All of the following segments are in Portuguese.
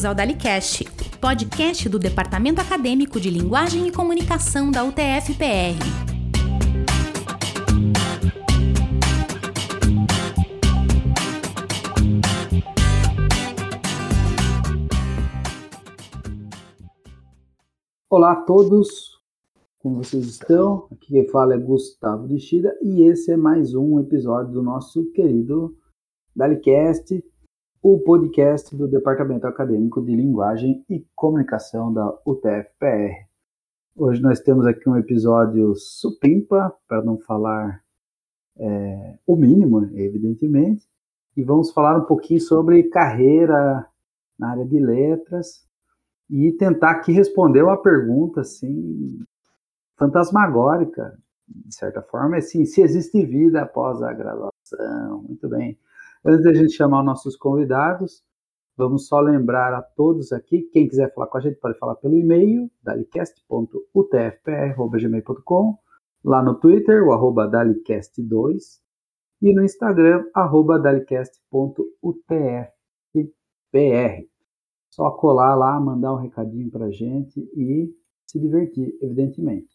Bem-vindos ao DaliCast, podcast do Departamento Acadêmico de Linguagem e Comunicação da UTF-PR. Olá a todos, como vocês estão? Aqui quem fala é Gustavo Dixida e esse é mais um episódio do nosso querido DaliCast, o podcast do Departamento Acadêmico de Linguagem e Comunicação da UTF-PR. Hoje nós temos aqui um episódio supimpa, para não falar é, o mínimo, evidentemente, e vamos falar um pouquinho sobre carreira na área de letras e tentar aqui responder uma pergunta assim fantasmagórica, de certa forma, assim, se existe vida após a graduação. Muito bem. Antes da gente chamar nossos convidados, vamos só lembrar a todos aqui, quem quiser falar com a gente pode falar pelo e-mail, dalicast.utfpr.gmail.com, lá no Twitter, o arroba dalicast2, e no Instagram, arroba dalicast.utfpr. Só colar lá, mandar um recadinho pra gente e se divertir, evidentemente.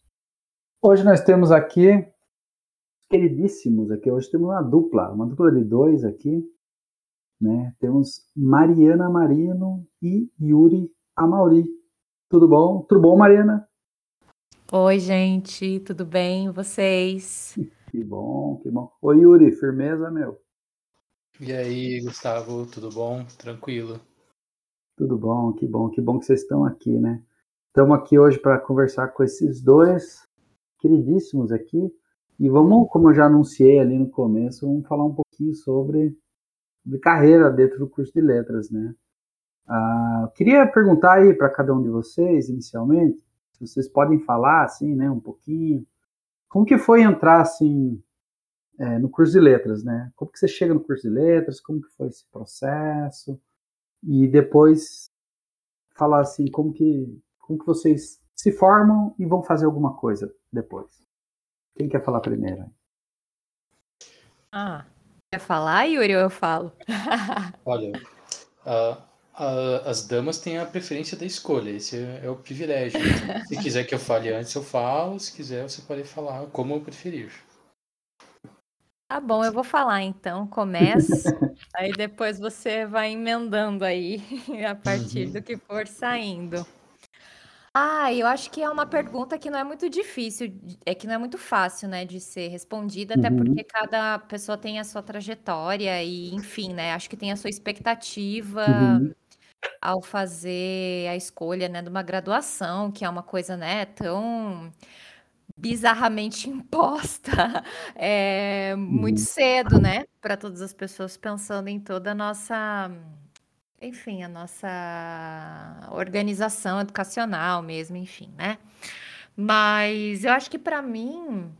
Hoje nós temos aqui queridíssimos aqui. Hoje temos uma dupla, uma dupla de dois aqui. Né? Temos Mariana Marino e Yuri Amauri. Tudo bom? Tudo bom, Mariana? Oi, gente, tudo bem? Vocês? Que bom, que bom. Oi, Yuri, firmeza, meu? E aí, Gustavo, tudo bom? Tranquilo? Tudo bom, que bom, que bom que vocês estão aqui, né? Estamos aqui hoje para conversar com esses dois queridíssimos aqui. E vamos, como eu já anunciei ali no começo, vamos falar um pouquinho sobre, sobre carreira dentro do curso de letras, né? Ah, queria perguntar aí para cada um de vocês, inicialmente, se vocês podem falar, assim, né, um pouquinho, como que foi entrar, assim, é, no curso de letras, né? Como que você chega no curso de letras, como que foi esse processo, e depois falar, assim, como que, como que vocês se formam e vão fazer alguma coisa depois. Quem quer falar primeiro? Ah, quer falar, Yuri, ou eu falo? Olha, a, a, as damas têm a preferência da escolha, esse é, é o privilégio. Se quiser que eu fale antes, eu falo, se quiser, você pode falar como eu preferir. Tá bom, eu vou falar então, começa, aí depois você vai emendando aí a partir uhum. do que for saindo. Ah, eu acho que é uma pergunta que não é muito difícil, é que não é muito fácil, né, de ser respondida, até uhum. porque cada pessoa tem a sua trajetória e, enfim, né, acho que tem a sua expectativa uhum. ao fazer a escolha, né, de uma graduação, que é uma coisa, né, tão bizarramente imposta, é, muito uhum. cedo, né, para todas as pessoas pensando em toda a nossa enfim, a nossa organização educacional mesmo, enfim, né? Mas eu acho que para mim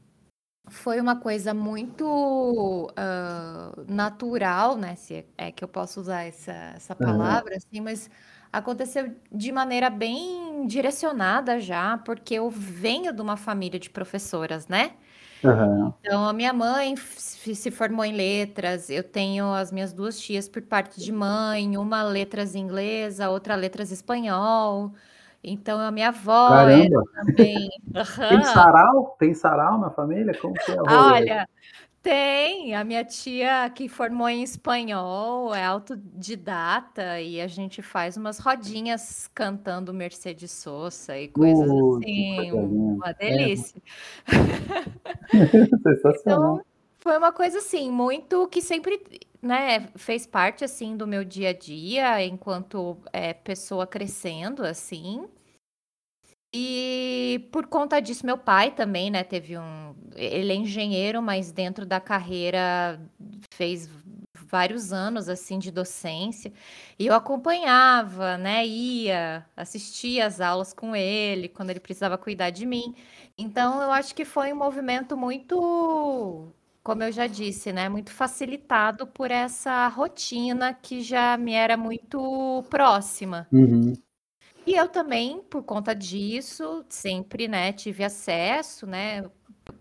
foi uma coisa muito uh, natural, né? Se é que eu posso usar essa, essa palavra, uhum. assim, mas aconteceu de maneira bem direcionada já, porque eu venho de uma família de professoras, né? Uhum. Então, a minha mãe se formou em letras, eu tenho as minhas duas tias por parte de mãe, uma letras inglesa, outra letras espanhol. Então, a minha avó era também. Tem sarau? Tem sarau na família? Como que é Olha, tem, a minha tia que formou em espanhol, é autodidata e a gente faz umas rodinhas cantando Mercedes Sosa e coisas uh, assim, uma delícia. É. Sensacional. Então, foi uma coisa assim, muito que sempre, né, fez parte assim do meu dia a dia enquanto é, pessoa crescendo assim. E por conta disso, meu pai também, né, teve um. Ele é engenheiro, mas dentro da carreira fez vários anos assim de docência e eu acompanhava, né, ia, assistia às aulas com ele quando ele precisava cuidar de mim. Então eu acho que foi um movimento muito, como eu já disse, né, muito facilitado por essa rotina que já me era muito próxima. Uhum. E eu também, por conta disso, sempre, né, tive acesso, né,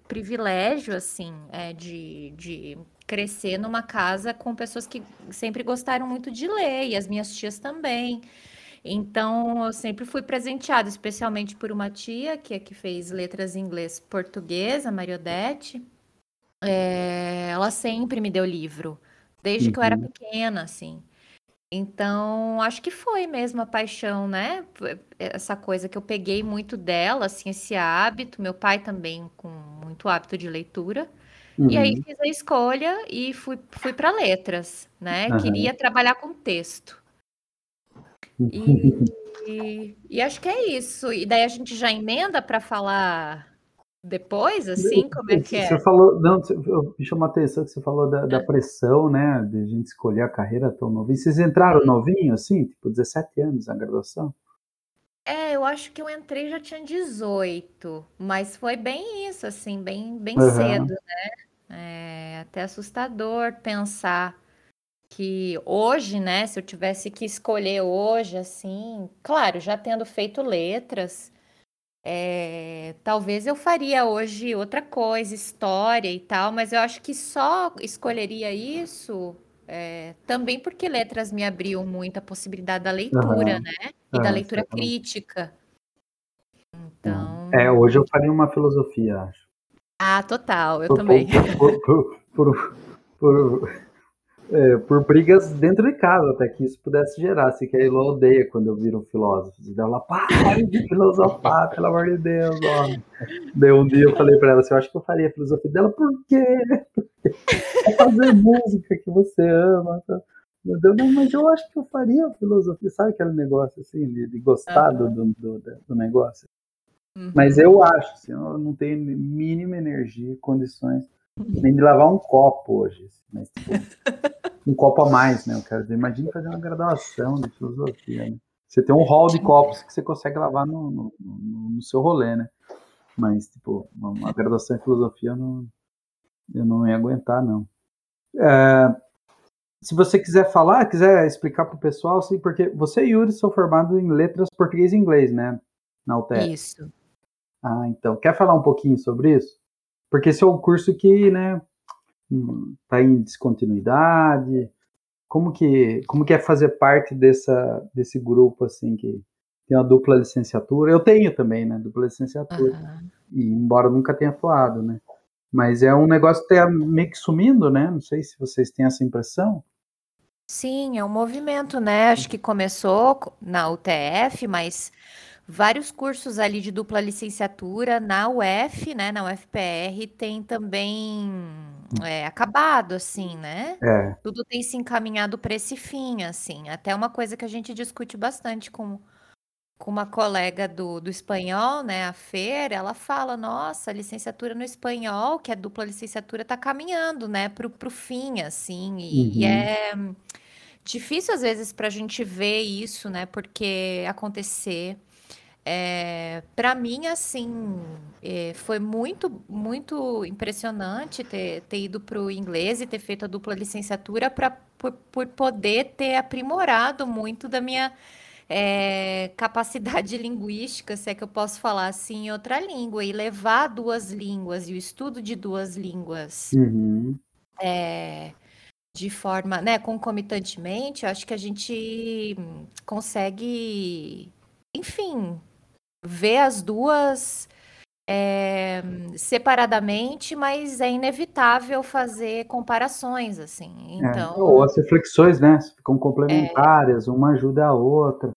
privilégio, assim, é, de, de crescer numa casa com pessoas que sempre gostaram muito de ler, e as minhas tias também. Então, eu sempre fui presenteada, especialmente por uma tia, que é que fez letras em inglês português, a Mariodete. É, ela sempre me deu livro, desde que eu era Uhum. pequena, assim. Então, acho que foi mesmo a paixão, né? Essa coisa que eu peguei muito dela, assim, esse hábito. Meu pai também com muito hábito de leitura. E aí Uhum. fiz a escolha e fui, fui para letras, né? Aham. Queria trabalhar com texto. E, e, e acho que é isso. E daí a gente já emenda para falar depois, assim, como é que é? Você falou, não, eu- me chamou a atenção que você falou da, da É. pressão, né, de a gente escolher a carreira tão novinho. Vocês entraram novinho, assim, tipo 17 anos na graduação? É, eu acho que eu entrei já tinha 18, mas foi bem isso, assim, bem, bem Aham. cedo, né? É até assustador pensar que hoje, né, se eu tivesse que escolher hoje, assim, claro, já tendo feito letras, é, talvez eu faria hoje outra coisa, história e tal, mas eu acho que só escolheria isso é, também porque letras me abriu muito a possibilidade da leitura, Aham. né? E da É, leitura você falou. crítica. Então. É, hoje eu faria uma filosofia, acho. Ah, total, eu Por, também. por, por, por, por, é, por brigas dentro de casa, até que isso pudesse gerar. Assim, que a Elo odeia quando eu viro um filósofo. E ela, pare de filosofar, pelo amor de Deus, homem. Daí um dia eu falei pra ela assim, eu acho que eu faria a filosofia dela, por quê? É fazer música que você ama. Tá? Meu Deus, não, mas eu acho que eu faria filosofia, sabe aquele negócio assim, de, de gostar do, do, do, do negócio? Uhum. Mas eu acho, assim, eu não tenho mínima energia, condições, nem de lavar um copo hoje. Mas, tipo, um copo a mais, né? Eu quero dizer, imagine fazer uma graduação de filosofia, né? Você tem um hall de copos que você consegue lavar no, no, no, seu rolê, né? Mas, tipo, uma, graduação em filosofia eu não, eu não ia aguentar, não. É, se você quiser falar, quiser explicar para o pessoal, assim, porque você e Yuri são formados em letras português e inglês, né? Na UTF. Isso. Ah, então. Quer falar um pouquinho sobre isso? Porque esse é um curso que, né, tá em descontinuidade. Como que, como que é fazer parte dessa, desse grupo, assim, que tem uma dupla licenciatura? Eu tenho também, né, dupla licenciatura. Uhum. E, embora nunca tenha atuado, né? Mas é um negócio que tá meio que sumindo, né? Não sei se vocês têm essa impressão. Sim, é um movimento, né? Acho que começou na UTF, mas vários cursos ali de dupla licenciatura na UF, né? Na UFPR tem também é, acabado, assim, né? É. Tudo tem se encaminhado para esse fim, assim. Até uma coisa que a gente discute bastante com, com uma colega do, do espanhol, né? A Fer, ela fala, nossa, a licenciatura no espanhol, que é dupla licenciatura, está caminhando, né? Para o fim, assim. E, Uhum. e é difícil às vezes para a gente ver isso, né? Porque acontecer. É, para mim, assim, é, foi muito, muito impressionante ter, ter ido para o inglês e ter feito a dupla licenciatura pra, por, por poder ter aprimorado muito da minha é, capacidade linguística, se é que eu posso falar assim, em outra língua, e levar duas línguas e o estudo de duas línguas Uhum. é, de forma, né, concomitantemente, eu acho que a gente consegue, enfim, ver as duas é, separadamente, mas é inevitável fazer comparações, assim. É. Então, Ou as reflexões, né? Ficam complementares, uma ajuda a outra.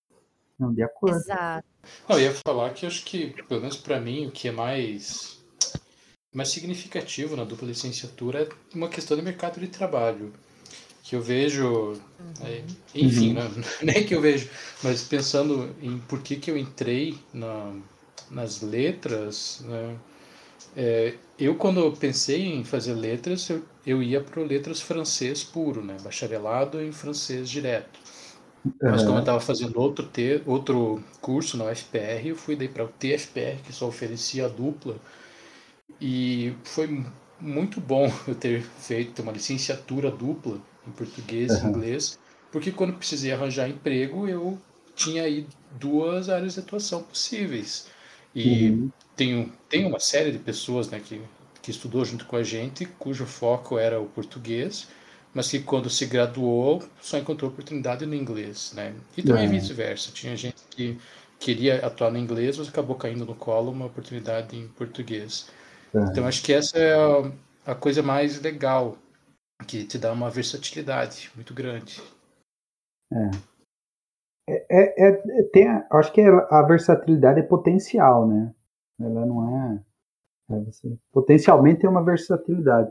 Não, de acordo. exato. Não, eu ia falar que acho que, pelo menos para mim, o que é mais, mais significativo na dupla licenciatura é uma questão de mercado de trabalho. Que eu vejo, é, enfim, Uhum. não, não é que eu vejo, mas pensando em por que, que eu entrei na, nas letras, né? É, eu quando eu pensei em fazer letras, eu, eu ia para letras francês puro, né? Bacharelado em francês direto. Mas como eu estava fazendo outro, te, outro curso na UFPR, eu fui daí para o TFPR, que só oferecia a dupla. E foi muito bom eu ter feito uma licenciatura dupla em português e Aham. inglês, porque quando precisei arranjar emprego, eu tinha aí duas áreas de atuação possíveis. E Uhum. tenho, tem uma série de pessoas né, que, que estudou junto com a gente, cujo foco era o português, mas que quando se graduou só encontrou oportunidade no inglês, né? E também é. vice-versa. Tinha gente que queria atuar no inglês, mas acabou caindo no colo uma oportunidade em português. É. Então acho que essa é a, a, coisa mais legal, que te dá uma versatilidade muito grande. É. É, é, é tem, acho que a versatilidade é potencial, né? Ela não é. é você, potencialmente tem uma versatilidade.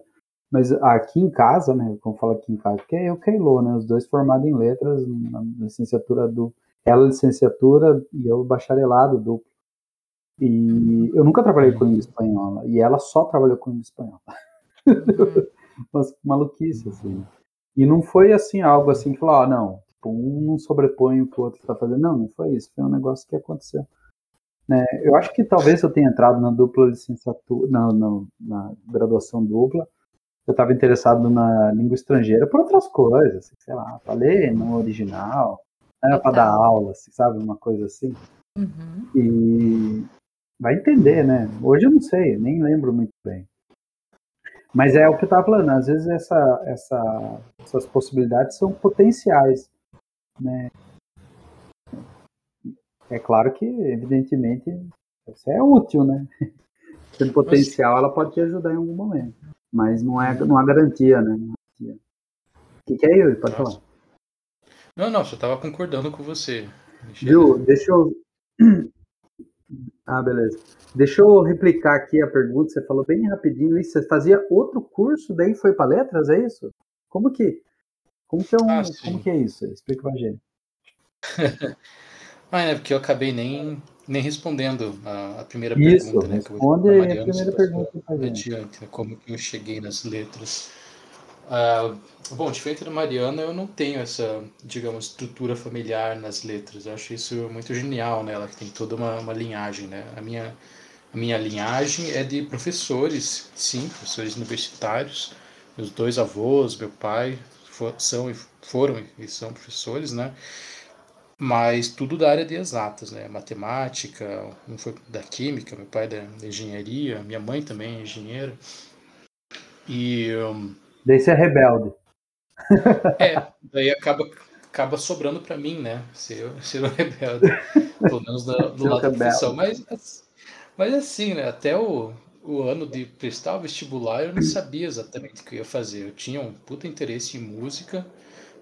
Mas aqui em casa, né? Como fala aqui em casa, que é eu Keilo, né? Os dois formados em letras, na licenciatura do. Ela licenciatura e eu bacharelado duplo. E eu nunca trabalhei com língua espanhola. E ela só trabalhou com língua espanhola. Mas maluquice, assim. E não foi assim, algo assim que falou, ah, não, tipo, um não sobrepõe o que o outro está fazendo. Não, não foi isso. Foi um negócio que aconteceu. Né? Eu acho que talvez eu tenha entrado na dupla licenciatura, na, na, na graduação dupla, eu estava interessado na língua estrangeira por outras coisas, assim, sei lá, para ler no original, era para dar aula, assim, sabe, uma coisa assim. Uhum. E vai entender, né? Hoje eu não sei, nem lembro muito bem. Mas é o que eu estava falando, às vezes essa, essa, essas possibilidades são potenciais, né? É claro que, evidentemente, isso é útil, né? Tendo potencial, ela pode te ajudar em algum momento. Mas não, é, não há garantia, né? O que, que é, Yuri? Pode Nossa. falar. Não, não, só estava concordando com você. Viu? Deixa eu. Ah, beleza. Deixa eu replicar aqui a pergunta. Você falou bem rapidinho isso. Você fazia outro curso, daí foi para letras, é isso? Como que, como que é um, ah, como que é isso? Explica pra gente. ah, é porque eu acabei nem nem respondendo a, a primeira Isso, pergunta, né? Responde a primeira pergunta adiante, né, como que eu cheguei nas letras. Ah, bom, diferente da Mariana, eu não tenho essa, digamos, estrutura familiar nas letras. Eu acho isso muito genial nela, né? que tem toda uma, uma linhagem, né? A minha, a minha linhagem é de professores, sim, professores universitários. Meus dois avós, meu pai, for, são, foram e são professores, né? mas tudo da área de exatas, né? Matemática, um foi da química, meu pai da engenharia, minha mãe também é engenheira. E. Um, daí você é rebelde. É, daí acaba, acaba sobrando para mim, né? Ser, ser um rebelde. Pelo menos do, do lado da profissão. Mas, mas assim, né? Até o, o ano de prestar o vestibular eu não sabia exatamente o que eu ia fazer. Eu tinha um puta interesse em música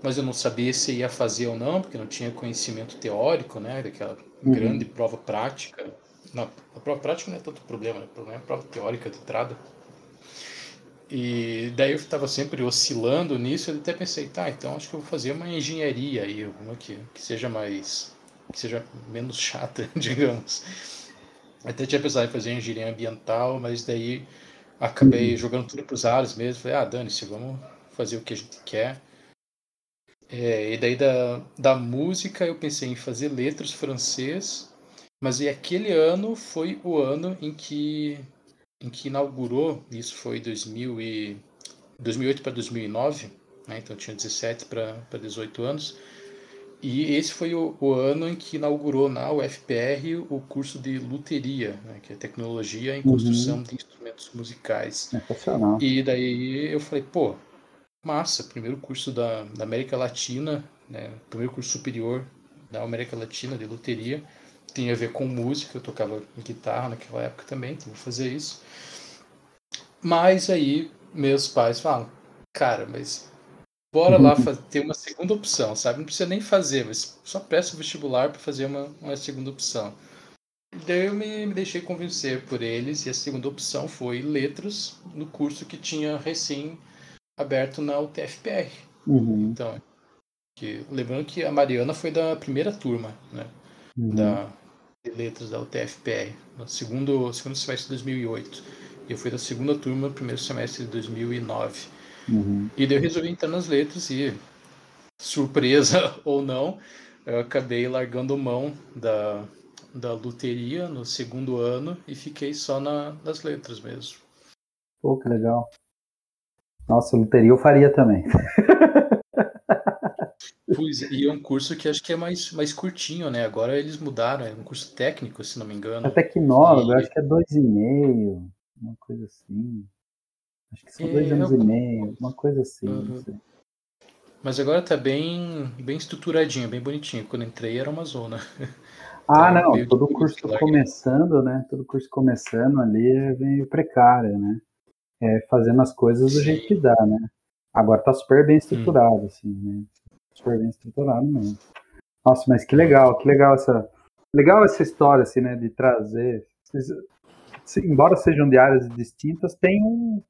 mas eu não sabia se ia fazer ou não, porque não tinha conhecimento teórico, né, daquela uhum. grande prova prática. Não, a prova prática não é tanto problema, né? o problema é a prova teórica de entrada. E daí eu estava sempre oscilando nisso, eu até pensei, tá, então acho que eu vou fazer uma engenharia aí, alguma que, que seja mais, que seja menos chata, digamos. Até tinha pensado em fazer engenharia ambiental, mas daí acabei uhum. jogando tudo para os ares mesmo, falei, ah, dane-se, vamos fazer o que a gente quer. É, e daí da, da música eu pensei em fazer letras francês, mas e aquele ano foi o ano em que, em que inaugurou, isso foi 2000 e, 2008 para 2009, né, então tinha 17 para 18 anos, e esse foi o, o, ano em que inaugurou na UFPR o curso de luteria, né, que é tecnologia em construção uhum. de instrumentos musicais. É e daí eu falei, pô, massa, primeiro curso da, da América Latina, né, primeiro curso superior da América Latina de loteria, tem a ver com música, eu tocava guitarra naquela época também, então vou fazer isso. Mas aí meus pais falam, cara, mas bora lá fazer, ter uma segunda opção, sabe? Não precisa nem fazer, mas só presta o vestibular para fazer uma, uma segunda opção. Daí eu me, me deixei convencer por eles e a segunda opção foi letras no curso que tinha recém aberto na UTFPR. Uhum. Então, que, lembrando que a Mariana foi da primeira turma, né? Uhum. Da, de letras da UTFPR, no segundo, segundo semestre de 2008. E eu fui da segunda turma, primeiro semestre de 2009. Uhum. E daí eu resolvi entrar nas letras e, surpresa ou não, eu acabei largando mão da, da luteria no segundo ano e fiquei só na, nas letras mesmo. Pô, que legal. Nossa, loteria eu faria também. Pois, e é um curso que acho que é mais, mais curtinho, né? Agora eles mudaram, é um curso técnico, se não me engano. É tecnólogo, e... acho que é dois e meio, uma coisa assim. Acho que são é, dois anos eu... e meio, uma coisa assim. Uhum. Mas agora tá bem, bem estruturadinho, bem bonitinho. Quando entrei era uma zona. Ah, tá não, todo curso começando, né? Todo curso começando ali é meio precário, né? É, fazendo as coisas do Sim. jeito que dá, né? Agora tá super bem estruturado, hum. assim, né? Super bem estruturado mesmo. Nossa, mas que legal, que legal essa. Legal essa história, assim, né? De trazer. Embora sejam de áreas distintas, tem um,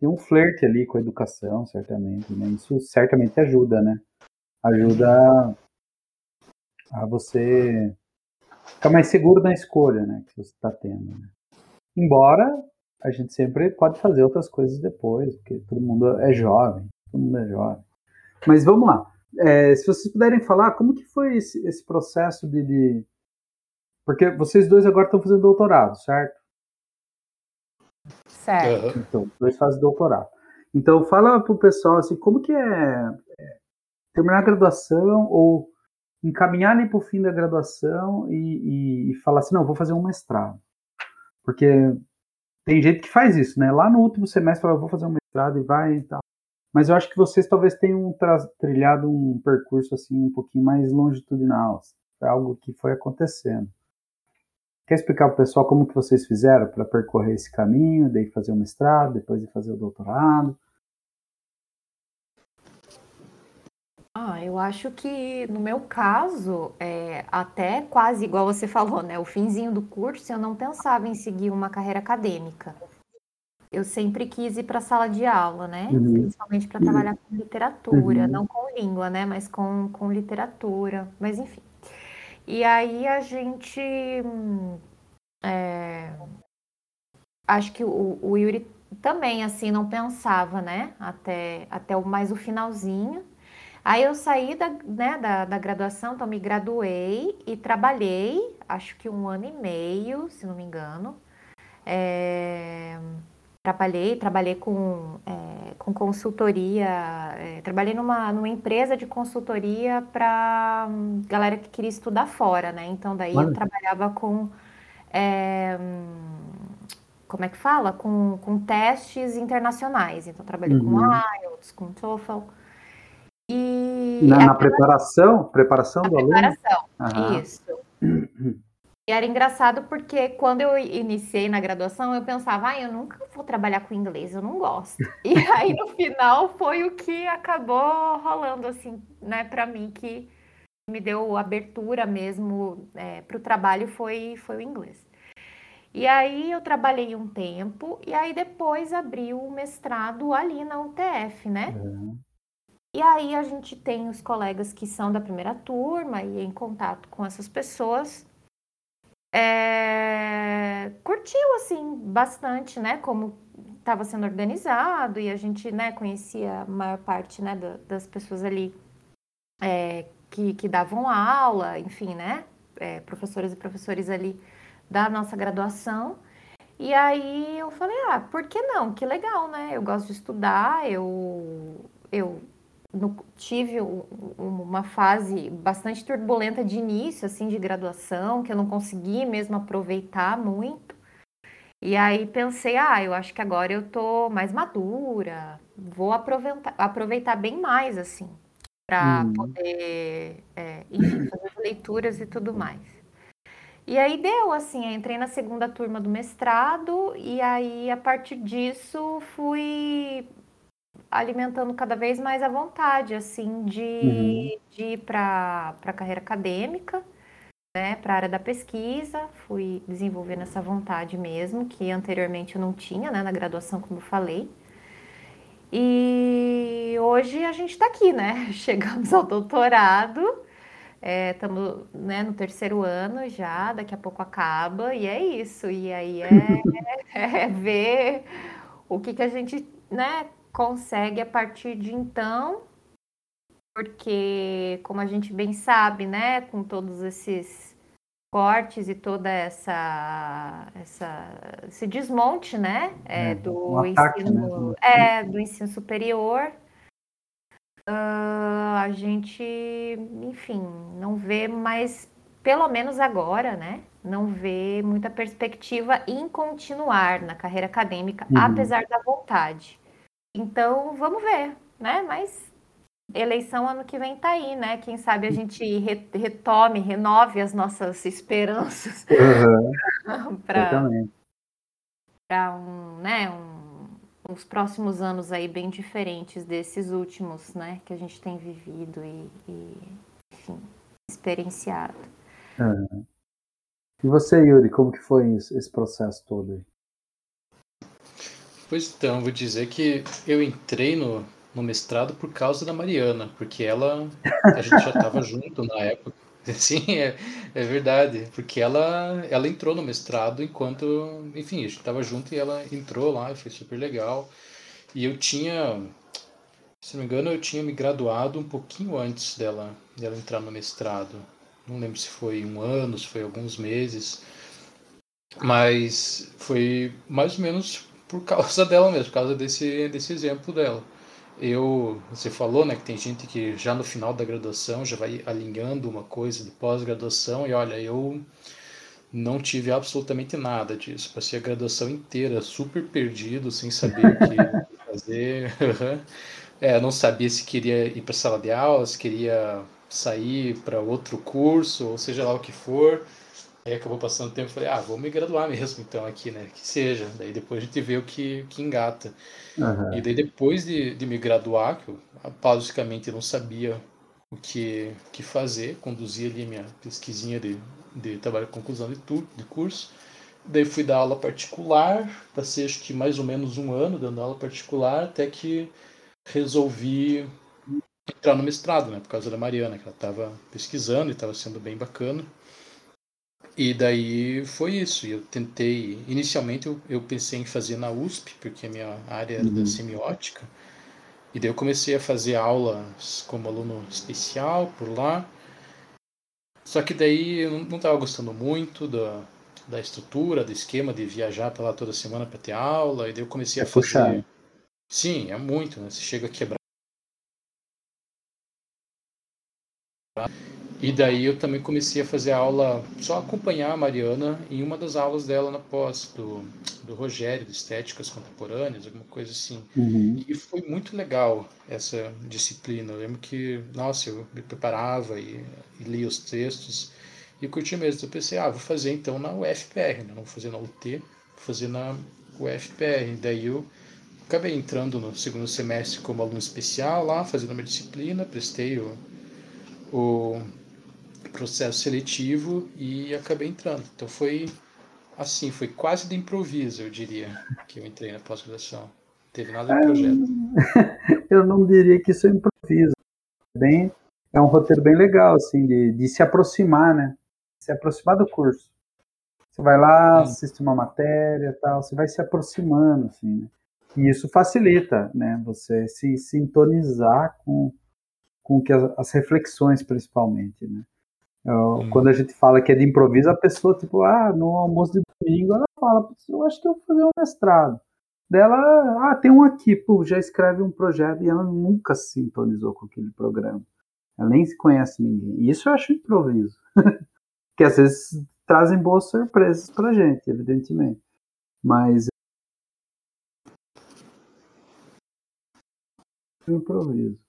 tem um flerte ali com a educação, certamente, né? Isso certamente ajuda, né? Ajuda a você ficar mais seguro na escolha, né? Que você está tendo. Né? Embora a gente sempre pode fazer outras coisas depois, porque todo mundo é jovem, todo mundo é jovem. Mas vamos lá. É, se vocês puderem falar, como que foi esse, esse processo de, de, Porque vocês dois agora estão fazendo doutorado, certo? Certo. Então, dois fazem doutorado. Então, fala para o pessoal assim, como que é, é terminar a graduação ou encaminhar ali para o fim da graduação e, e, e, falar assim, não, vou fazer um mestrado. Porque tem gente que faz isso, né? Lá no último semestre fala, vou fazer um mestrado e vai e tal. Mas eu acho que vocês talvez tenham trilhado um percurso assim um pouquinho mais longitudinal. Assim, algo que foi acontecendo. Quer explicar para o pessoal como que vocês fizeram para percorrer esse caminho, daí fazer o mestrado, depois de fazer o doutorado? Ah, eu acho que no meu caso, é, até quase igual você falou, né? O finzinho do curso, eu não pensava em seguir uma carreira acadêmica. Eu sempre quis ir para a sala de aula, né? Uhum. Principalmente para trabalhar com literatura, uhum. não com língua, né? Mas com, com literatura. Mas enfim. E aí a gente. É, acho que o, o Yuri também, assim, não pensava, né? Até, até mais o finalzinho. Aí eu saí da, né, da, da graduação, então me graduei e trabalhei, acho que um ano e meio, se não me engano. É, trabalhei, trabalhei com, é, com consultoria, é, trabalhei numa, numa empresa de consultoria para hum, galera que queria estudar fora, né? Então daí Mano. eu trabalhava com é, como é que fala? Com, com testes internacionais. Então trabalhei uhum. com IELTS, com TOEFL. E na, na preparação, preparação do preparação, aluno? Preparação, isso. E era engraçado porque quando eu iniciei na graduação, eu pensava, ah, eu nunca vou trabalhar com inglês, eu não gosto. E aí no final foi o que acabou rolando, assim, né, para mim, que me deu abertura mesmo é, para o trabalho foi, foi o inglês. E aí eu trabalhei um tempo, e aí depois abri o mestrado ali na UTF, né? Uhum. E aí a gente tem os colegas que são da primeira turma e em contato com essas pessoas é, curtiu assim bastante, né? Como estava sendo organizado e a gente, né, conhecia a maior parte, né, das pessoas ali é, que, que davam aula, enfim, né, é, e professores ali da nossa graduação. E aí eu falei, ah, por que não? Que legal, né? Eu gosto de estudar, eu, eu no, tive uma fase bastante turbulenta de início, assim, de graduação, que eu não consegui mesmo aproveitar muito. E aí pensei, ah, eu acho que agora eu tô mais madura, vou aproveitar, aproveitar bem mais, assim, para hum. poder, é, enfim, fazer leituras e tudo mais. E aí deu, assim, entrei na segunda turma do mestrado, e aí a partir disso fui alimentando cada vez mais a vontade, assim, de, uhum. de ir para a carreira acadêmica, né, para a área da pesquisa. Fui desenvolvendo essa vontade mesmo, que anteriormente eu não tinha, né, na graduação, como eu falei. E hoje a gente está aqui, né? Chegamos ao doutorado, estamos é, né, no terceiro ano já, daqui a pouco acaba, e é isso. E aí é, é ver o que, que a gente né, consegue a partir de então, porque, como a gente bem sabe, né, com todos esses cortes e toda essa, essa esse desmonte, né, é, é do um ataque, ensino, né? é, do ensino superior, uh, a gente, enfim, não vê mais, pelo menos agora, né, não vê muita perspectiva em continuar na carreira acadêmica, uhum. apesar da vontade. Então, vamos ver, né? Mas eleição ano que vem tá aí, né? Quem sabe a gente re retome, renove as nossas esperanças uhum. para um, né, um, uns próximos anos aí bem diferentes desses últimos, né? Que a gente tem vivido e, e enfim, experienciado. Uhum. E você, Yuri, como que foi esse processo todo aí? Pois então, vou dizer que eu entrei no, no mestrado por causa da Mariana, porque ela. A gente já estava junto na época. Sim, é, é verdade. Porque ela, ela entrou no mestrado enquanto. Enfim, a gente estava junto e ela entrou lá e foi super legal. E eu tinha. Se não me engano, eu tinha me graduado um pouquinho antes dela, dela entrar no mestrado. Não lembro se foi um ano, se foi alguns meses. Mas foi mais ou menos por causa dela mesmo, por causa desse, desse exemplo dela. Eu, você falou, né, que tem gente que já no final da graduação já vai alinhando uma coisa de pós-graduação e olha, eu não tive absolutamente nada disso. Passei a graduação inteira super perdido, sem saber o que fazer. é, não sabia se queria ir para sala de aula, se queria sair para outro curso, ou seja lá o que for. Aí acabou passando tempo e falei, ah, vou me graduar mesmo então aqui, né? Que seja. Daí depois a gente vê o que, que engata. Uhum. E daí depois de, de me graduar, que eu basicamente não sabia o que, que fazer, conduzia ali a minha pesquisinha de, de trabalho de conclusão de, tu, de curso. Daí fui dar aula particular, passei acho que mais ou menos um ano dando aula particular, até que resolvi entrar no mestrado, né? Por causa da Mariana, que ela estava pesquisando e estava sendo bem bacana. E daí foi isso. Eu tentei. Inicialmente eu, eu pensei em fazer na USP, porque a minha área era uhum. da semiótica. E daí eu comecei a fazer aulas como aluno especial por lá. Só que daí eu não estava gostando muito da, da estrutura, do esquema de viajar para lá toda semana para ter aula. E daí eu comecei é a fazer. Sim, é muito, né? Você chega a quebrar. E daí eu também comecei a fazer aula, só acompanhar a Mariana em uma das aulas dela na pós, do, do Rogério, de Estéticas Contemporâneas, alguma coisa assim. Uhum. E foi muito legal essa disciplina. Eu lembro que, nossa, eu me preparava e, e lia os textos e curti mesmo. Eu pensei, ah, vou fazer então na UFPR, né? não vou fazer na UT, vou fazer na UFPR. Daí eu acabei entrando no segundo semestre como aluno especial lá, fazendo uma disciplina, prestei o, o processo seletivo e acabei entrando. Então foi assim, foi quase de improviso, eu diria, que eu entrei na pós-graduação. Teve nada de projeto. eu não diria que isso é improviso. Bem, é um roteiro bem legal, assim, de, de se aproximar, né? Se aproximar do curso. Você vai lá, Sim. assiste uma matéria tal, você vai se aproximando, assim, né? E isso facilita, né? Você se sintonizar com, com que as, as reflexões, principalmente, né? Hum. Quando a gente fala que é de improviso, a pessoa, tipo, ah, no almoço de domingo, ela fala, eu acho que eu vou fazer um mestrado. Dela, ah, tem um aqui, pô, já escreve um projeto e ela nunca se sintonizou com aquele programa. Ela nem se conhece ninguém. E isso eu acho improviso. que às vezes trazem boas surpresas pra gente, evidentemente. Mas improviso.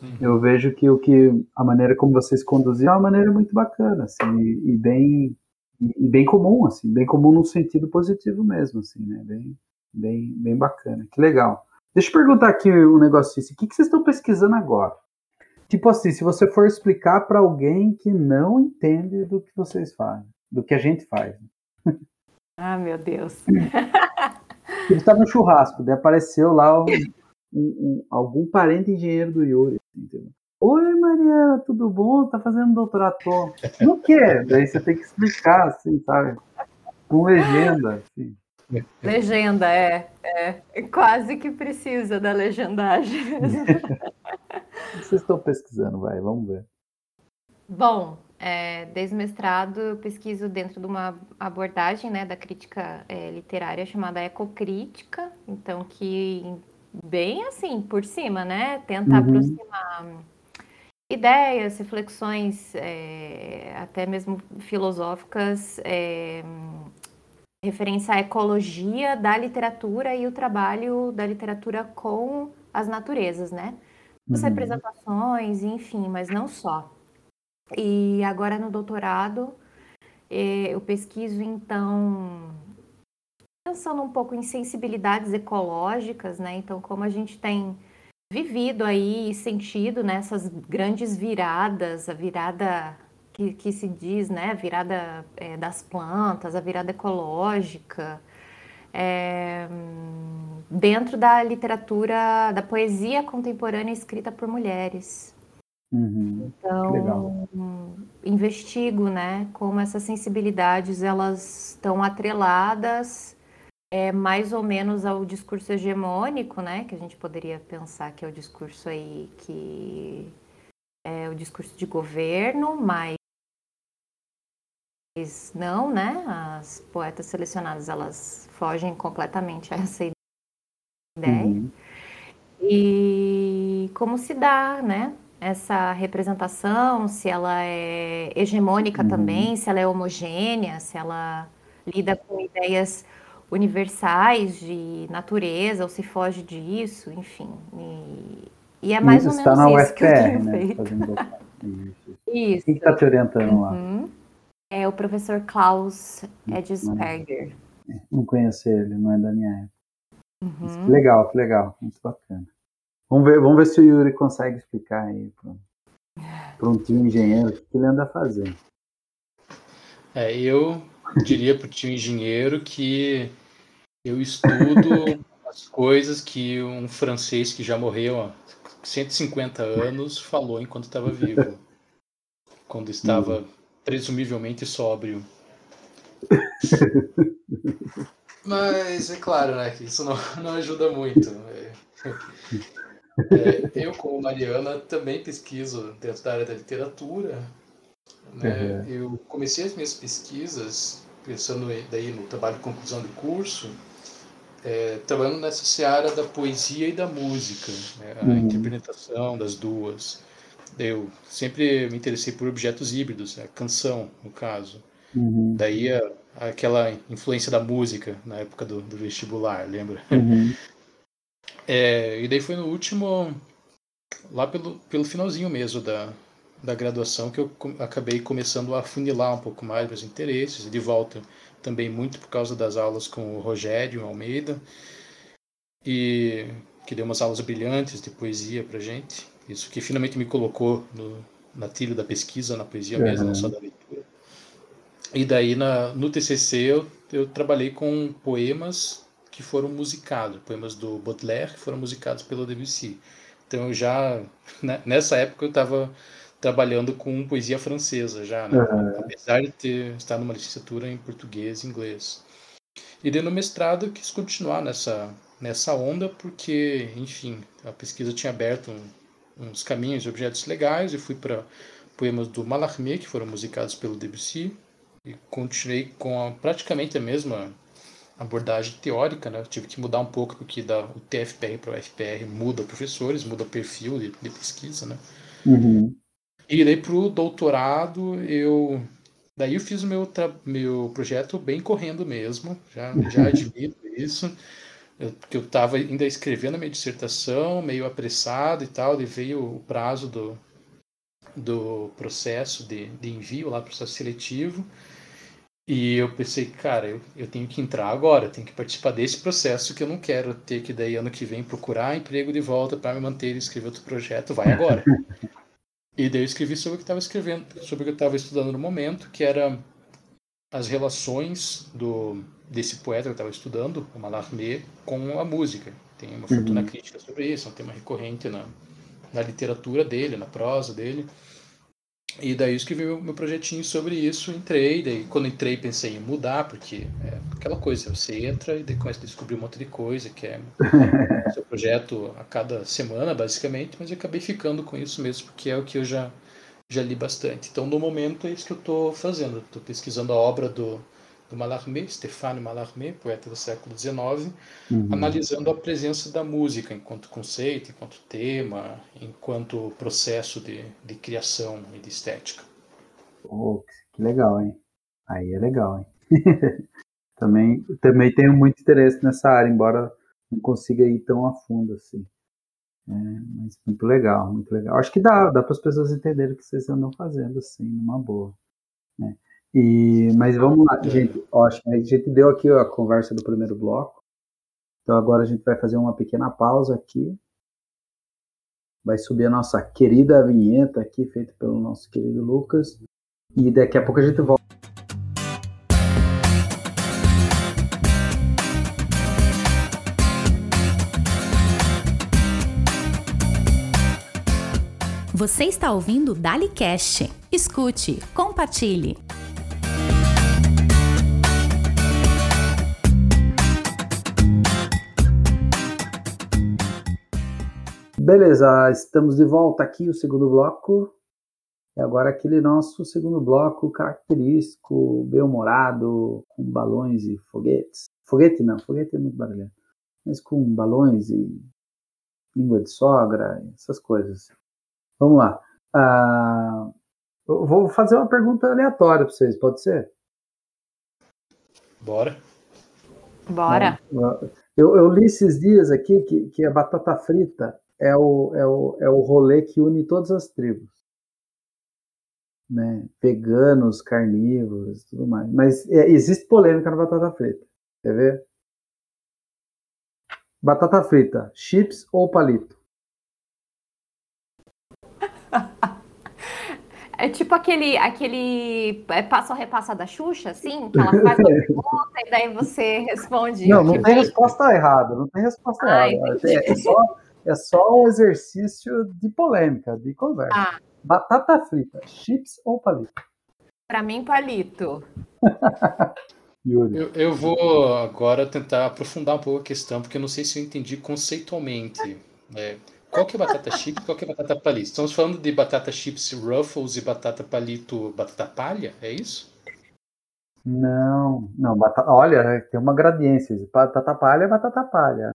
Uhum. Eu vejo que o que a maneira como vocês conduziram é uma maneira muito bacana, assim, e, e bem e, bem comum, assim, bem comum no sentido positivo mesmo, assim, né? Bem, bem, bem bacana. Que legal. Deixa eu perguntar aqui um negócio assim, o que, que vocês estão pesquisando agora? Tipo assim, se você for explicar para alguém que não entende do que vocês fazem, do que a gente faz. Ah, meu Deus. Ele estava no churrasco, daí apareceu lá um, um, um, algum parente engenheiro do Yuri. Entendeu? Oi, Mariana, tudo bom? Tá fazendo doutorado? Não quer? Daí você tem que explicar, assim, sabe? Com legenda, assim. Legenda, é, é. Quase que precisa da legendagem. Vocês estão pesquisando, vai, vamos ver. Bom, é, desde o mestrado eu pesquiso dentro de uma abordagem né, da crítica é, literária chamada ecocrítica, então que bem assim, por cima, né? Tenta uhum. aproximar ideias, reflexões, é, até mesmo filosóficas, é, referência à ecologia da literatura e o trabalho da literatura com as naturezas, né? uhum. representações, enfim, mas não só. E agora no doutorado é, eu pesquiso então pensando um pouco em sensibilidades ecológicas, né? Então como a gente tem vivido aí e sentido nessas né, grandes viradas, a virada que, que se diz, né, a virada é, das plantas, a virada ecológica, é, dentro da literatura, da poesia contemporânea escrita por mulheres. Uhum. Então, investigo, né, como essas sensibilidades elas estão atreladas é, mais ou menos ao discurso hegemônico, né, que a gente poderia pensar que é o discurso aí que é o discurso de governo, mas não, né? As poetas selecionadas elas fogem completamente a essa ideia. Uhum. E como se dá, né? Essa representação, se ela é hegemônica uhum. também, se ela é homogênea, se ela lida com ideias universais de natureza ou se foge disso, enfim. E, e é mais isso ou menos isso UFR, que eu tenho né? feito. Isso. isso. Quem está te orientando uhum. lá? É o professor Klaus Edsperger. Não conheço ele, não é da minha época. Uhum. Que legal, que legal, muito bacana. Vamos ver, vamos ver se o Yuri consegue explicar aí para um tio engenheiro o que ele anda fazendo. É, eu diria para o tio engenheiro que eu estudo as coisas que um francês que já morreu há 150 anos falou enquanto estava vivo. Quando estava hum presumivelmente sóbrio. Mas é claro, né, que isso não, não ajuda muito. É, eu, como Mariana, também pesquiso dentro da área da literatura. Né? Uhum. Eu comecei as minhas pesquisas, pensando daí no trabalho de conclusão de curso, é, trabalhando nessa seara da poesia e da música, né? a uhum. interpretação das duas eu sempre me interessei por objetos híbridos, a canção, no caso. Uhum. Daí a, aquela influência da música na época do, do vestibular, lembra? Uhum. É, e daí foi no último, lá pelo, pelo finalzinho mesmo da, da graduação, que eu acabei começando a funilar um pouco mais meus interesses, de volta também muito por causa das aulas com o Rogério Almeida, e que deu umas aulas brilhantes de poesia pra gente. Isso que finalmente me colocou no, na trilha da pesquisa, na poesia uhum. mesmo, não só da leitura. E daí na, no TCC eu, eu trabalhei com poemas que foram musicados, poemas do Baudelaire que foram musicados pelo Debussy. Então eu já, né, nessa época eu estava trabalhando com poesia francesa já, né? uhum. apesar de ter, estar numa licenciatura em português e inglês. E daí no mestrado eu quis continuar nessa, nessa onda porque, enfim, a pesquisa tinha aberto um, uns caminhos e objetos legais e fui para poemas do Mallarmé, que foram musicados pelo Debussy, e continuei com a, praticamente a mesma abordagem teórica, né? Eu tive que mudar um pouco porque da o TFPR para o FPR muda professores, muda perfil de, de pesquisa, né? Uhum. E daí para o doutorado eu daí eu fiz o meu meu projeto bem correndo mesmo, já já admito isso. Eu, porque eu estava ainda escrevendo a minha dissertação, meio apressado e tal, e veio o prazo do, do processo de, de envio lá, processo seletivo, e eu pensei, cara, eu, eu tenho que entrar agora, eu tenho que participar desse processo que eu não quero ter que daí ano que vem procurar emprego de volta para me manter e escrever outro projeto, vai agora. e daí eu escrevi sobre o que estava escrevendo, sobre o que eu estava estudando no momento, que era as relações do desse poeta que eu estava estudando, o Mallarmé, com a música. Tem uma fortuna uhum. crítica sobre isso, é um tema recorrente na, na literatura dele, na prosa dele. E daí eu escrevi meu, meu projetinho sobre isso, entrei, daí quando entrei pensei em mudar, porque é aquela coisa, você entra e começa a descobrir um monte de coisa, que é seu projeto a cada semana, basicamente, mas eu acabei ficando com isso mesmo, porque é o que eu já, já li bastante. Então, no momento, é isso que eu estou fazendo, estou pesquisando a obra do, do Mallarmé, Stéphane Mallarmé, poeta do século XIX, uhum. analisando a presença da música enquanto conceito, enquanto tema, enquanto processo de, de criação e de estética. Oh, que legal, hein? Aí é legal, hein? também, também tenho muito interesse nessa área, embora não consiga ir tão a fundo assim. É, mas muito legal, muito legal. Acho que dá, dá para as pessoas entenderem o que vocês andam fazendo, assim, numa boa. Né? E, mas vamos lá, É. gente. Ótimo, a gente deu aqui a conversa do primeiro bloco. Então agora a gente vai fazer uma pequena pausa aqui. Vai subir a nossa querida vinheta aqui, feita pelo nosso querido Lucas. E daqui a pouco a gente volta. Você está ouvindo Dali Cast. Escute, compartilhe. Beleza, estamos de volta aqui, o segundo bloco. E agora aquele nosso segundo bloco característico, bem-humorado, com balões e foguetes. Foguete não, foguete é muito barulhento. Mas com balões e língua de sogra, essas coisas. Vamos lá. Ah, eu vou fazer uma pergunta aleatória para vocês, pode ser? Bora. Bora. Eu, eu li esses dias aqui que, que a batata frita é o, é, o, é o rolê que une todas as tribos. Né? Veganos, carnívoros, tudo mais. Mas é, existe polêmica na batata frita. Quer ver? Batata frita, chips ou palito? É tipo aquele, aquele é, passo a repassa da Xuxa, assim, que ela faz uma pergunta e daí você responde. Não, não tem resposta errada, não tem resposta Ah, errada. É, é só, é só um exercício de polêmica, de conversa. Ah. Batata frita, chips ou palito? Pra mim, palito. Yuri. Eu, eu vou agora tentar aprofundar um pouco a questão, porque eu não sei se eu entendi conceitualmente. né? Qual que é batata chip e qual que é batata palito? Estamos falando de batata chips Ruffles e batata palito batata palha? É isso? Não, não, batata, olha, tem uma gradiência. Batata palha é batata palha.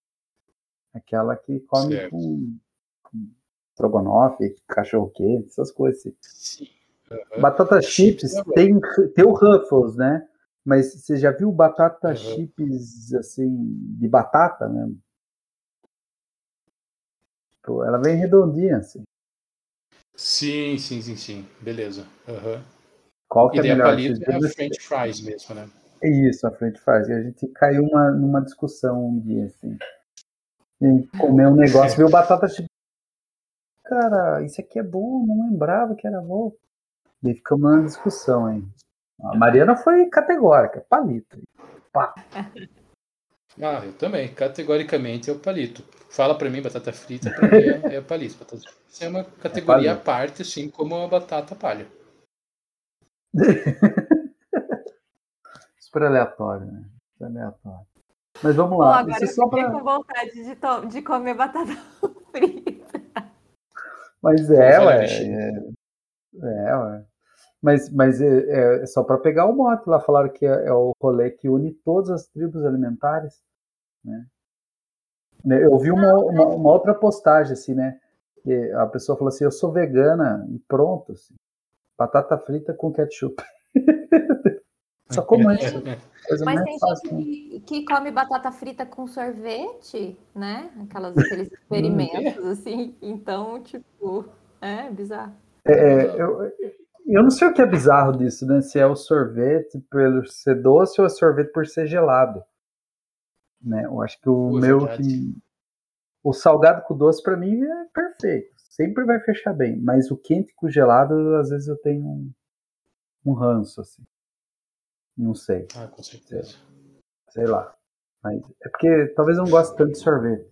Aquela que come Certo. com, com estrogonofe, cachorro quente, essas coisas. assim. Sim. Aham. Batata chips Chips tem, tem o Ruffles, né? Mas você já viu batata Uhum. chips assim, de batata mesmo? Tipo, ela vem redondinha, assim. Sim, sim, sim, sim. Beleza. Aham. Qual que E é a melhor? palito é a French fries mesmo, né? É isso, a frente faz. E a gente caiu uma, numa discussão um dia, assim. Comer um negócio, viu batata chip. Cara, isso aqui é bom, não lembrava que era bom. E ficamos numa discussão, hein? A Mariana foi categórica, palito. Pá. Ah, eu também. Categoricamente é o palito. Fala pra mim, batata frita, pra mim é, é palito. Batata frita é uma categoria à palito. parte, assim como a batata palha. Super aleatório, né? Super aleatório. Mas vamos lá. agora Isso eu é só fiquei pra... com vontade de, to- de comer batata frita. Mas é, ué. É, é, ué. Mas, mas é, é- é só para pegar o mote lá. Falaram que é, é o rolê que une todas as tribos alimentares. Né? Né, Eu vi uma, uma, uma outra postagem, assim, né? Que a pessoa falou assim: Eu sou vegana e pronto. Assim, batata frita com ketchup. só como isso. Coisa Mas mais tem fácil. gente né? que, que come batata frita com sorvete, né? Aquelas, aqueles experimentos, assim. Então, tipo, é bizarro. É, eu, eu não sei o que é bizarro disso, né? Se é o sorvete por ser doce ou é sorvete por ser gelado. Né? Eu acho que o é meu. verdade. O salgado com doce, pra mim, é perfeito. Sempre vai fechar bem. Mas o quente com gelado, às vezes eu tenho um, um ranço, assim. Não sei, Ah, com certeza. sei lá. Mas é porque talvez eu não goste tanto de sorvete.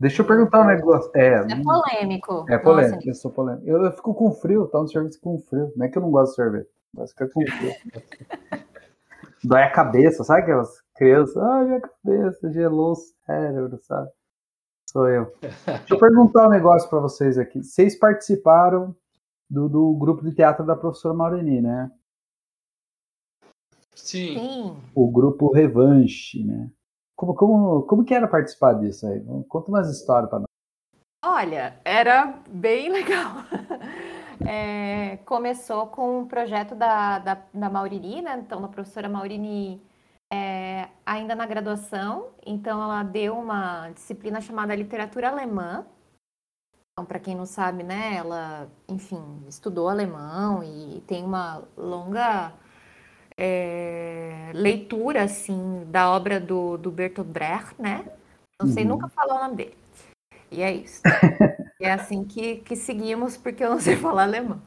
Deixa eu perguntar um negócio. É, É não- polêmico. é polêmico, Nossa, eu sou polêmico. Eu, eu fico com frio, tá no sorvete com frio. Não é que eu não gosto de sorvete, mas fica com frio. Dói a cabeça, sabe aquelas crianças? Ai, minha cabeça, gelou o cérebro, sabe? Sou eu. Deixa eu perguntar um negócio pra vocês aqui. Vocês participaram do, do grupo de teatro da professora Maureni, né? Sim. Sim. O grupo Revanche, né? Como, como, como que era participar disso aí? Conta umas histórias pra nós. Olha, era bem legal. É, começou com um projeto da, da, da Maurini, né? Então, da professora Maurini, é, a ainda na graduação, então ela deu uma disciplina chamada literatura alemã. Então, para quem não sabe, né, ela, enfim, estudou alemão e tem uma longa é, leitura, assim, da obra do, do Bertolt Brecht, né? Não sei uhum. nunca falar o nome dele. E é isso. é assim que, que seguimos, porque eu não sei falar alemão.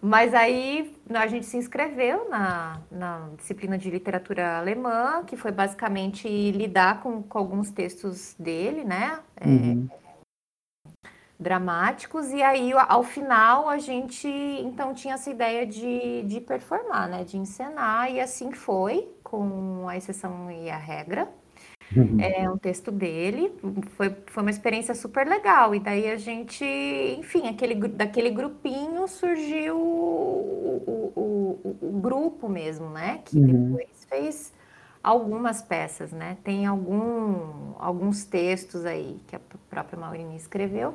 Mas aí a gente se inscreveu na, na disciplina de literatura alemã, que foi basicamente lidar com, com alguns textos dele, né? É, uhum. É, dramáticos, e aí ao final a gente então tinha essa ideia de, de performar, né? De encenar, e assim foi, com a exceção e a regra. Uhum. É um texto dele, foi, foi uma experiência super legal. E daí a gente, enfim, aquele, daquele grupinho surgiu o, o, o, o grupo mesmo, né? Que uhum. depois fez algumas peças, né? Tem algum, alguns textos aí que a própria Maurini escreveu.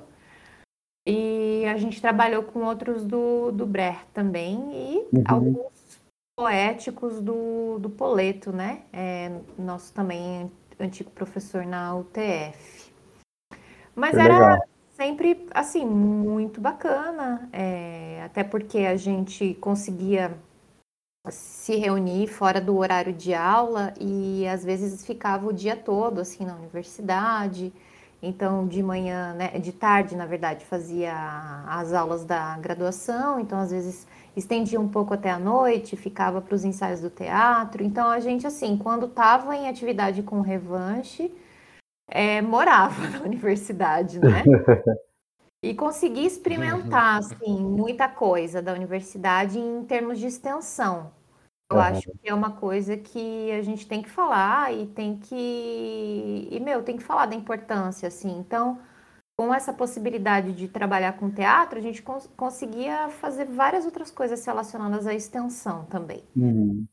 E a gente trabalhou com outros do, do Brecht também e uhum. alguns poéticos do, do Poleto, né? É, nosso também antigo professor na UTF. Mas era legal. sempre, assim, muito bacana, é, até porque a gente conseguia se reunir fora do horário de aula e às vezes ficava o dia todo, assim, na universidade. Então, de manhã, né, de tarde, na verdade, fazia as aulas da graduação, então às vezes estendia um pouco até a noite, ficava para os ensaios do teatro. Então a gente, assim, quando estava em atividade com revanche, é, morava na universidade, né? E consegui experimentar, assim, muita coisa da universidade em termos de extensão. Eu uhum. acho que é uma coisa que a gente tem que falar e tem que. E, meu, tem que falar da importância, assim. Então, com essa possibilidade de trabalhar com teatro, a gente cons conseguia fazer várias outras coisas relacionadas à extensão também. Uhum.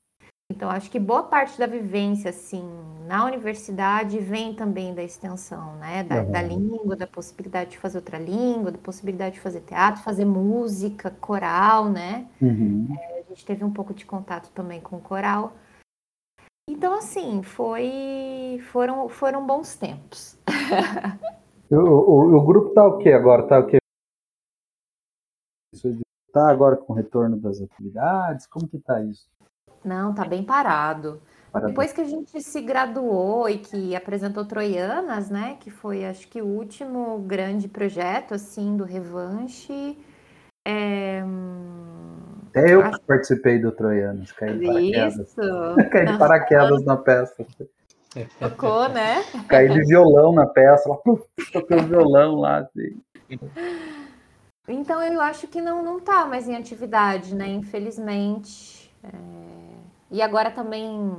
Então, acho que boa parte da vivência, assim, na universidade vem também da extensão, né? Da, uhum. da, língua, da possibilidade de fazer outra língua, da possibilidade de fazer teatro, fazer música, coral, né? Uhum. É, gente teve um pouco de contato também com o coral. Então, assim, foi, foram, foram bons tempos. O, o, o grupo tá o quê agora? Tá o quê? Tá agora com o retorno das atividades? Como que tá isso? Não, tá bem parado. Parado. Depois que a gente se graduou e que apresentou Troianas, né, que foi acho que o último grande projeto assim do Revanche, é... Até eu acho... participei do Troianas, caí de paraquedas. Isso. caí de paraquedas na peça. Tocou, né? Caí de violão na peça, lá, puf, toquei o violão lá. Assim. Então eu acho que não, não tá mais em atividade, né? Infelizmente. É... E agora também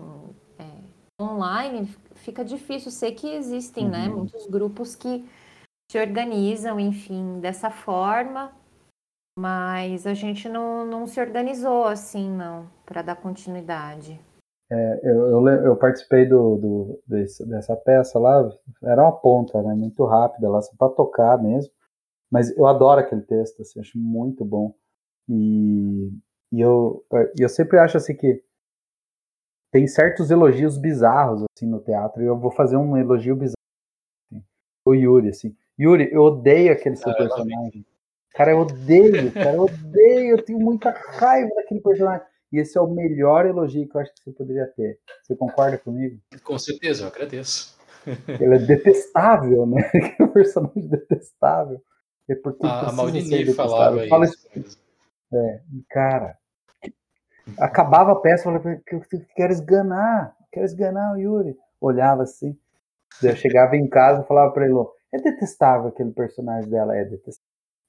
é, online fica difícil. Sei que existem, né, uhum. né? Muitos grupos que se organizam, enfim, dessa forma. Mas a gente não, não se organizou assim, não, para dar continuidade. É, eu, eu, eu, participei do, do desse, dessa peça lá, era uma ponta, né, muito rápida lá, só para tocar mesmo. Mas eu adoro aquele texto, assim, acho muito bom. E, e eu, eu sempre acho assim que tem certos elogios bizarros assim no teatro, e eu vou fazer um elogio bizarro. Assim, o Yuri, assim. Yuri, eu odeio aquele seu ah, personagem. Cara, eu odeio, cara, eu odeio, eu tenho muita raiva daquele personagem. E esse é o melhor elogio que eu acho que você poderia ter. Você concorda comigo? Com certeza, eu agradeço. Ele é detestável, né? um personagem detestável. É porque a, a Maldini falava Fala isso. isso. É, cara, acabava a peça, eu falei, que eu quero esganar, quero esganar o Yuri. Olhava assim, eu chegava em casa e falava para ele, é detestável aquele personagem dela, é detestável.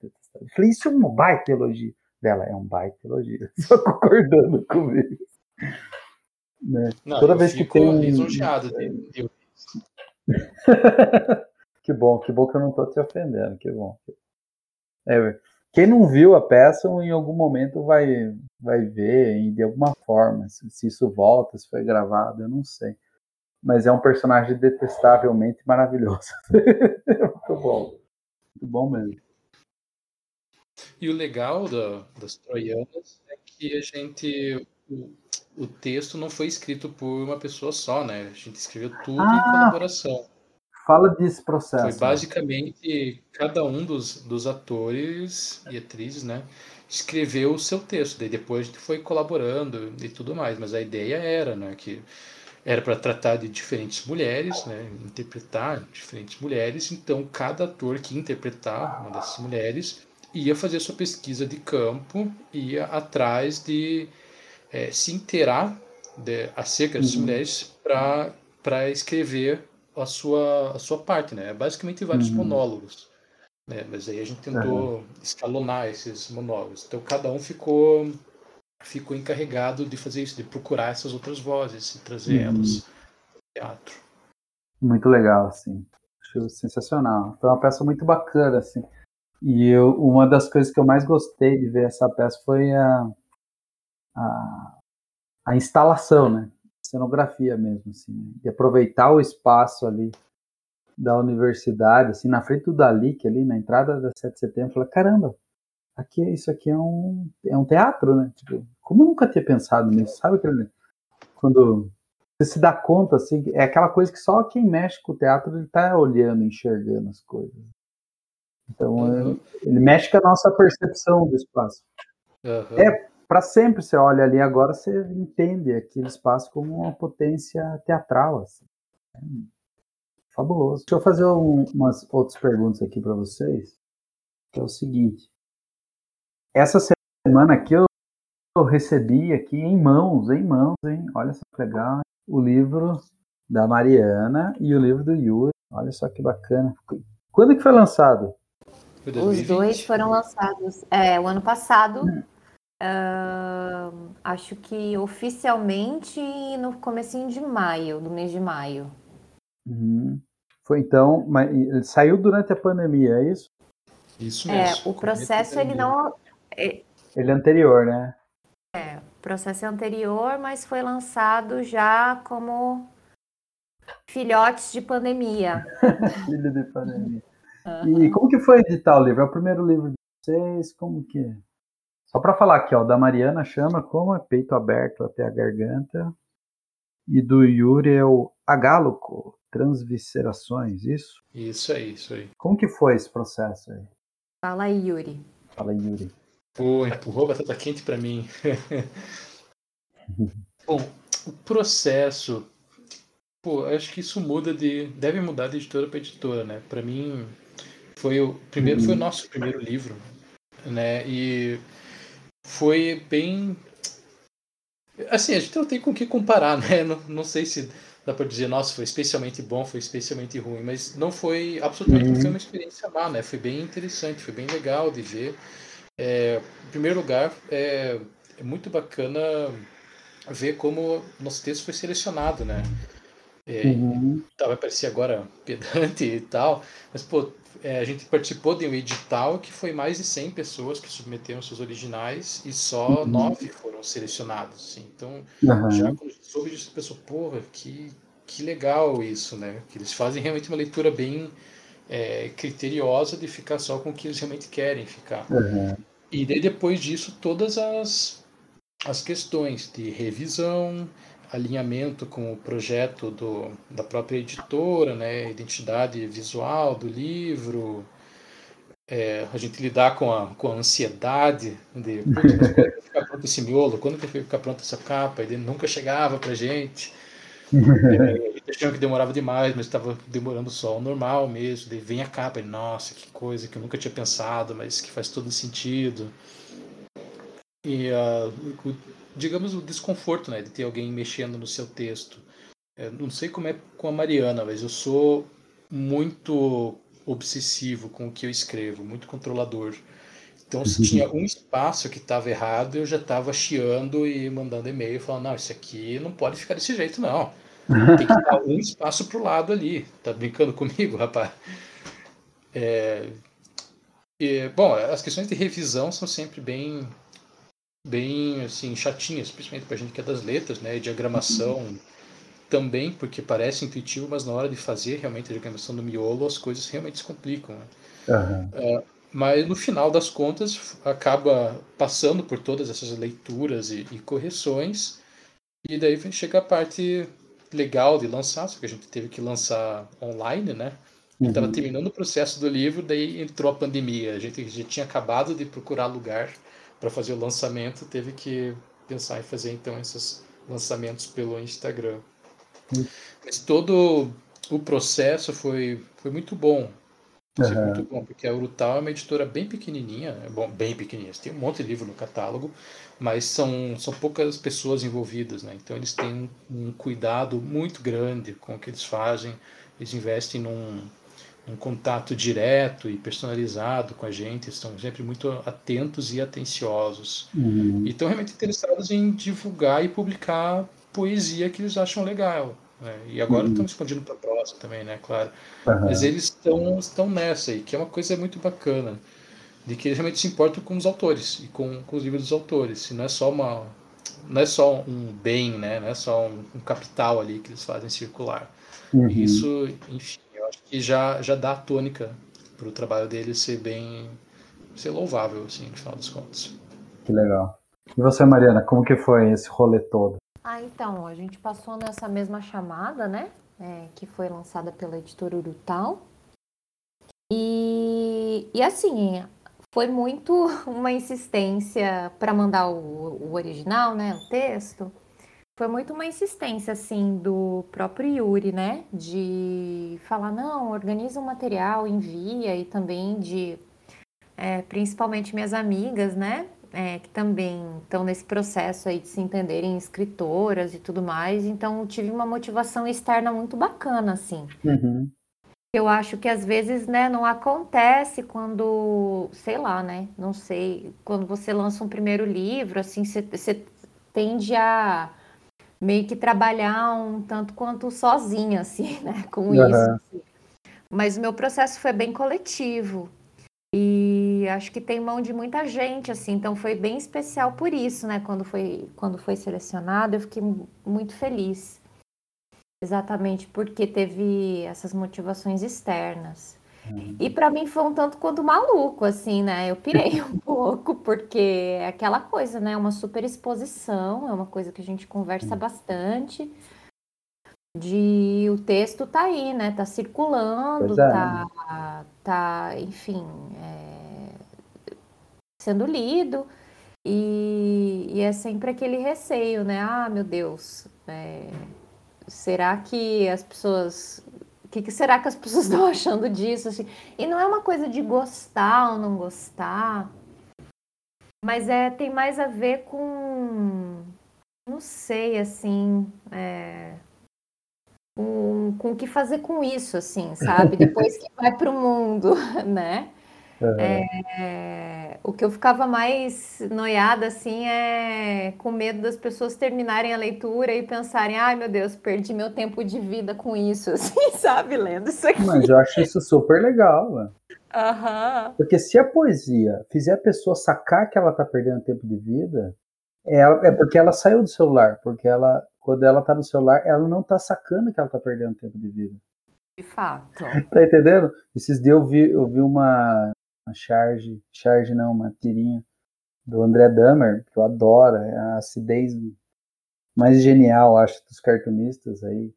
Detestável. Eu falei, isso é um baita elogio dela. É um baita elogio. Só concordando comigo. Né? Não, Toda vez que tem. lisonjeado de, que bom, que bom que eu não estou te ofendendo, que bom. É, quem não viu a peça, em algum momento vai, vai ver, de alguma forma, se, se isso volta, se foi gravado, eu não sei. Mas é um personagem detestavelmente maravilhoso. muito bom. Muito bom mesmo. E o legal da, das troianas é que a gente o, o, texto não foi escrito por uma pessoa só, né? A gente escreveu tudo ah, em colaboração. Fala desse processo. Foi basicamente cada um dos, dos atores e atrizes, né? Escreveu o seu texto, daí depois a gente foi colaborando e tudo mais, mas a ideia era, né, que era para tratar de diferentes mulheres, né, interpretar diferentes mulheres, então cada ator que interpretar uma dessas mulheres ia fazer sua pesquisa de campo, ia atrás de é, se inteirar de, acerca dessas uhum. mulheres para escrever a sua, a sua parte, né? Basicamente vários uhum. monólogos. Né? Mas aí a gente tentou uhum. escalonar esses monólogos. Então cada um ficou ficou encarregado de fazer isso, de procurar essas outras vozes e trazer uhum. elas ao teatro. Muito legal, assim. Acho sensacional. Foi uma peça muito bacana, assim. E eu, uma das coisas que eu mais gostei de ver essa peça foi a, a, a instalação, né? cenografia mesmo, assim, né? de aproveitar o espaço ali da universidade, assim, na frente do Dalic, ali na entrada da 7 de setembro, falei, caramba, aqui isso aqui é um, é um teatro, né? Tipo, como eu nunca tinha pensado nisso, sabe aquele, quando você se dá conta, assim, é aquela coisa que só quem mexe com o teatro ele tá olhando, enxergando as coisas. Então, uhum. ele mexe com a nossa percepção do espaço. Uhum. É, para sempre você olha ali agora, você entende aquele espaço como uma potência teatral. Assim. É fabuloso. Deixa eu fazer um, umas outras perguntas aqui para vocês, que é o seguinte. Essa semana aqui eu, eu recebi aqui em mãos, em mãos, hein? Olha só que legal, o livro da Mariana e o livro do Yuri. Olha só que bacana. Quando que foi lançado? Os dois foram lançados é, o ano passado. Hum. Uh, acho que oficialmente no comecinho de maio, do mês de maio. Uhum. Foi então, mas ele saiu durante a pandemia, é isso? Isso é, mesmo. É, o processo ele não. É ele é anterior, né? É, o processo é anterior, mas foi lançado já como filhotes de pandemia. Filho de pandemia. Uhum. E como que foi editar o livro? É o primeiro livro de vocês? Como que é? Só para falar aqui, ó, da Mariana chama como é peito aberto até a garganta. E do Yuri é o agáloco, transviscerações, isso? Isso aí, isso aí. Como que foi esse processo aí? Fala aí, Yuri. Fala aí, Yuri. Pô, empurrou batata quente para mim. Bom, o processo, pô, acho que isso muda de, deve mudar de editora para editora, né? Para mim, foi o primeiro, foi o uhum. nosso primeiro livro, né? E foi bem. Assim, a gente não tem com o que comparar, né? Não, não sei se dá para dizer, nossa, foi especialmente bom, foi especialmente ruim, mas não foi, absolutamente uhum. foi uma experiência má, né? Foi bem interessante, foi bem legal de ver. É, em primeiro lugar, é, é muito bacana ver como nosso texto foi selecionado, né? É, uhum. Tá, vai parecer agora pedante e tal, mas pô, é, a gente participou de um edital que foi mais de 100 pessoas que submeteram seus originais e só uhum. nove foram selecionados. Assim. Então, uhum. já quando soube disso, a pessoa, porra, que, que legal isso, né? Que eles fazem realmente uma leitura bem é, criteriosa de ficar só com o que eles realmente querem ficar. Uhum. E daí, depois disso, todas as, as questões de revisão, alinhamento com o projeto do, da própria editora, né, identidade visual do livro, é, a gente lidar com a, com a ansiedade de quando vai ficar pronto esse miolo, quando que vai ficar pronta essa capa, ele nunca chegava pra gente. É, achando que demorava demais, mas estava demorando só o normal mesmo. Daí vem a capa e, nossa, que coisa que eu nunca tinha pensado, mas que faz todo sentido. E uh, digamos, o desconforto né, de ter alguém mexendo no seu texto. Eu não sei como é com a Mariana, mas eu sou muito obsessivo com o que eu escrevo, muito controlador. Então, se tinha um espaço que estava errado, eu já estava chiando e mandando e-mail falando: não, isso aqui não pode ficar desse jeito, não. Tem que dar um espaço para o lado ali. Tá brincando comigo, rapaz? É... E, bom, as questões de revisão são sempre bem bem assim chatinhas, principalmente para a gente que é das letras, né? Diagramação também, porque parece intuitivo, mas na hora de fazer realmente a diagramação do miolo, as coisas realmente se complicam. Né? Uhum. Uh, mas no final das contas acaba passando por todas essas leituras e, e correções e daí chega a parte legal de lançar, só que a gente teve que lançar online, né? Estava uhum. terminando o processo do livro, daí entrou a pandemia. A gente já tinha acabado de procurar lugar para fazer o lançamento, teve que pensar em fazer então esses lançamentos pelo Instagram. Uhum. Mas todo o processo foi, foi muito bom. Foi uhum. muito bom, porque a Urutau é uma editora bem pequenininha, né? bom, bem pequenininha. Tem um monte de livro no catálogo, mas são, são poucas pessoas envolvidas, né? Então eles têm um, um cuidado muito grande com o que eles fazem. Eles investem num, um contato direto e personalizado com a gente, estão sempre muito atentos e atenciosos. Uhum. E estão realmente interessados em divulgar e publicar poesia que eles acham legal. Né? E agora uhum. estão escondindo para a prosa também, né? Claro. Uhum. Mas eles estão, estão nessa aí, que é uma coisa muito bacana, de que eles realmente se importam com os autores e com, com os livros dos autores. E não é só uma não é só um bem, né? Não é só um, um capital ali que eles fazem circular. Uhum. Isso, enfim, que já, já dá a tônica para o trabalho dele ser bem ser louvável, assim, no final das contas. Que legal. E você, Mariana, como que foi esse rolê todo? Ah, então, a gente passou nessa mesma chamada, né? É, que foi lançada pela editora Urutau. E, e assim, foi muito uma insistência para mandar o, o original, né? O texto foi muito uma insistência, assim, do próprio Yuri, né? De falar, não, organiza um material, envia, e também de, é, principalmente minhas amigas, né? É, que também estão nesse processo aí de se entenderem escritoras e tudo mais. Então, tive uma motivação externa muito bacana, assim. Uhum. Eu acho que às vezes, né, não acontece quando, sei lá, né, não sei, quando você lança um primeiro livro, assim, você tende a meio que trabalhar um tanto quanto sozinha, assim, né, com uhum. isso. Assim. Mas o meu processo foi bem coletivo. E acho que tem mão de muita gente, assim, então foi bem especial por isso, né? Quando foi, quando foi selecionado, eu fiquei muito feliz. Exatamente porque teve essas motivações externas. E para mim foi um tanto quanto maluco, assim, né? Eu pirei um pouco, porque é aquela coisa, né? Uma super exposição, é uma coisa que a gente conversa bastante. De o texto tá aí, né? Tá circulando, é. tá, tá, enfim, é, sendo lido. E, e, é sempre aquele receio, né? Ah, meu Deus, é, será que as pessoas que, que será que as pessoas estão achando disso? Assim? E não é uma coisa de gostar ou não gostar, mas é, tem mais a ver com, não sei, assim, é, com, com o que fazer com isso, assim, sabe? Depois que vai para o mundo, né? É, o que eu ficava mais noiada assim é com medo das pessoas terminarem a leitura e pensarem, ai meu Deus, perdi meu tempo de vida com isso, assim, sabe, lendo isso aqui. Mas eu acho isso super legal, mano. Uhum. Porque se a poesia fizer a pessoa sacar que ela tá perdendo tempo de vida, é, porque ela saiu do celular, porque ela, quando ela tá no celular, ela não tá sacando que ela tá perdendo tempo de vida. De fato. Tá entendendo? Esses dias eu vi, eu vi uma, uma charge, charge não, uma tirinha do André Dahmer, que eu adoro, é a acidez mais genial, acho, dos cartunistas aí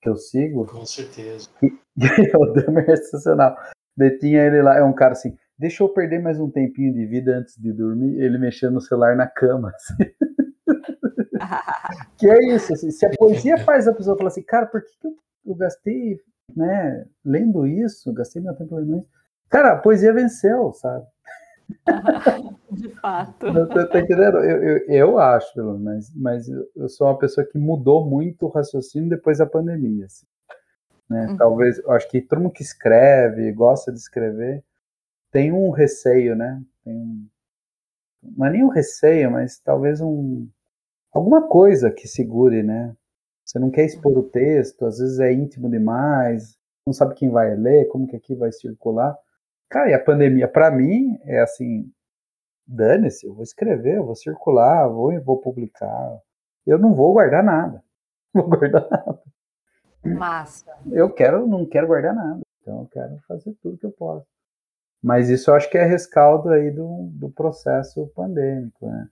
que eu sigo. Com certeza. o Dahmer é sensacional. Detinha ele lá, é um cara assim, deixa eu perder mais um tempinho de vida antes de dormir, ele mexendo no celular na cama. Assim. que é isso, assim, se a poesia faz a pessoa falar assim, cara, por que, que eu, eu gastei, né, lendo isso, gastei meu tempo lendo isso, Cara, a poesia venceu, sabe? De fato. Você tá entendendo? Eu, eu, eu acho, mas, mas eu sou uma pessoa que mudou muito o raciocínio depois da pandemia. Assim, né? Uhum. Talvez, eu acho que todo mundo que escreve, gosta de escrever, tem um receio, né? Tem um, não é nem um receio, mas talvez um alguma coisa que segure, né? Você não quer expor o texto, às vezes é íntimo demais, não sabe quem vai ler, como que aqui vai circular. Cara, e a pandemia, para mim, é assim: dane-se, eu vou escrever, eu vou circular, vou, vou publicar. Eu não vou guardar nada. Não vou guardar nada. Massa. Eu quero, não quero guardar nada. Então eu quero fazer tudo que eu posso. Mas isso eu acho que é rescaldo aí do, do processo pandêmico, né?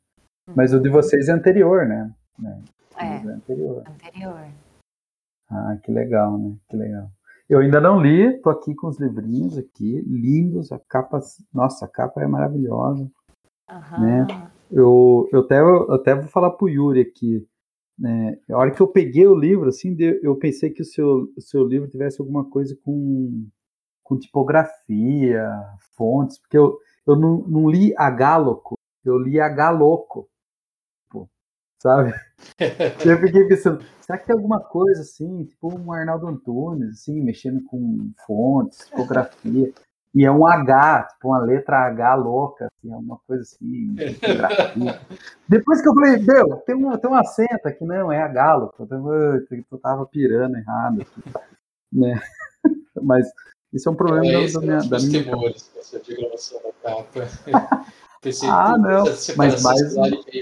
Mas o de vocês é anterior, né? É, é anterior. anterior. Ah, que legal, né? Que legal. Eu ainda não li, tô aqui com os livrinhos aqui, lindos, a capa, nossa, a capa é maravilhosa, uhum. né? Eu, eu, até, eu até vou falar pro Yuri aqui, né? A hora que eu peguei o livro, assim, eu pensei que o seu, o seu livro tivesse alguma coisa com, com tipografia, fontes, porque eu, eu não, não li a Galoco, eu li a Galoco, sabe? eu fiquei pensando, será que tem alguma coisa assim, tipo um Arnaldo Antunes, assim, mexendo com fontes, tipografia, e é um H, tipo uma letra H louca, assim, alguma coisa assim. Depois que eu falei, meu, tem um, tem um acento aqui, não, é H louca, eu, eu tava pirando errado aqui, né? Mas isso é um problema é, da, minha, da minha temores, essa diagramação da capa. Pensei, ah, não, mas mais...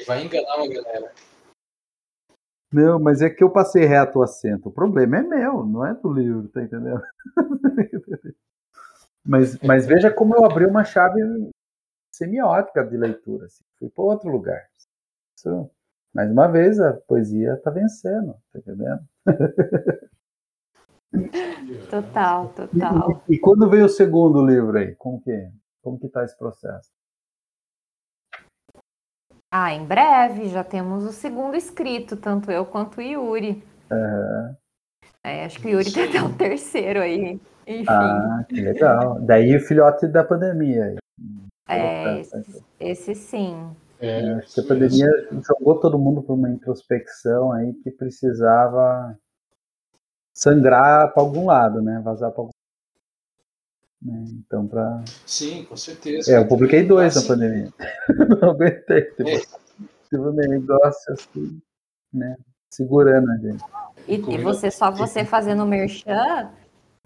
vai enganar uma galera. Não, mas é que eu passei reto o acento. O problema é meu, não é do livro, tá entendendo? mas, mas veja como eu abri uma chave semiótica de leitura. Assim. Fui para outro lugar. Isso, mais uma vez, a poesia está vencendo, tá entendendo? Total, total. E, e, quando veio o segundo livro aí? Como que, como que tá esse processo? Ah, em breve já temos o segundo escrito, tanto eu quanto o Yuri. Uhum. É, acho que o Yuri tem até o terceiro aí. Enfim. Ah, que legal. Daí o filhote da pandemia. É, esse, esse sim. É, é, acho que a pandemia jogou todo mundo para uma introspecção aí que precisava sangrar para algum lado, né? Vazar para algum né? Então, para. Sim, com certeza. É, eu publiquei dois na pandemia. Não aguentei. Tipo, é. tive um negócio assim, né? Segurando a gente. E, e você, só você fazendo merchan,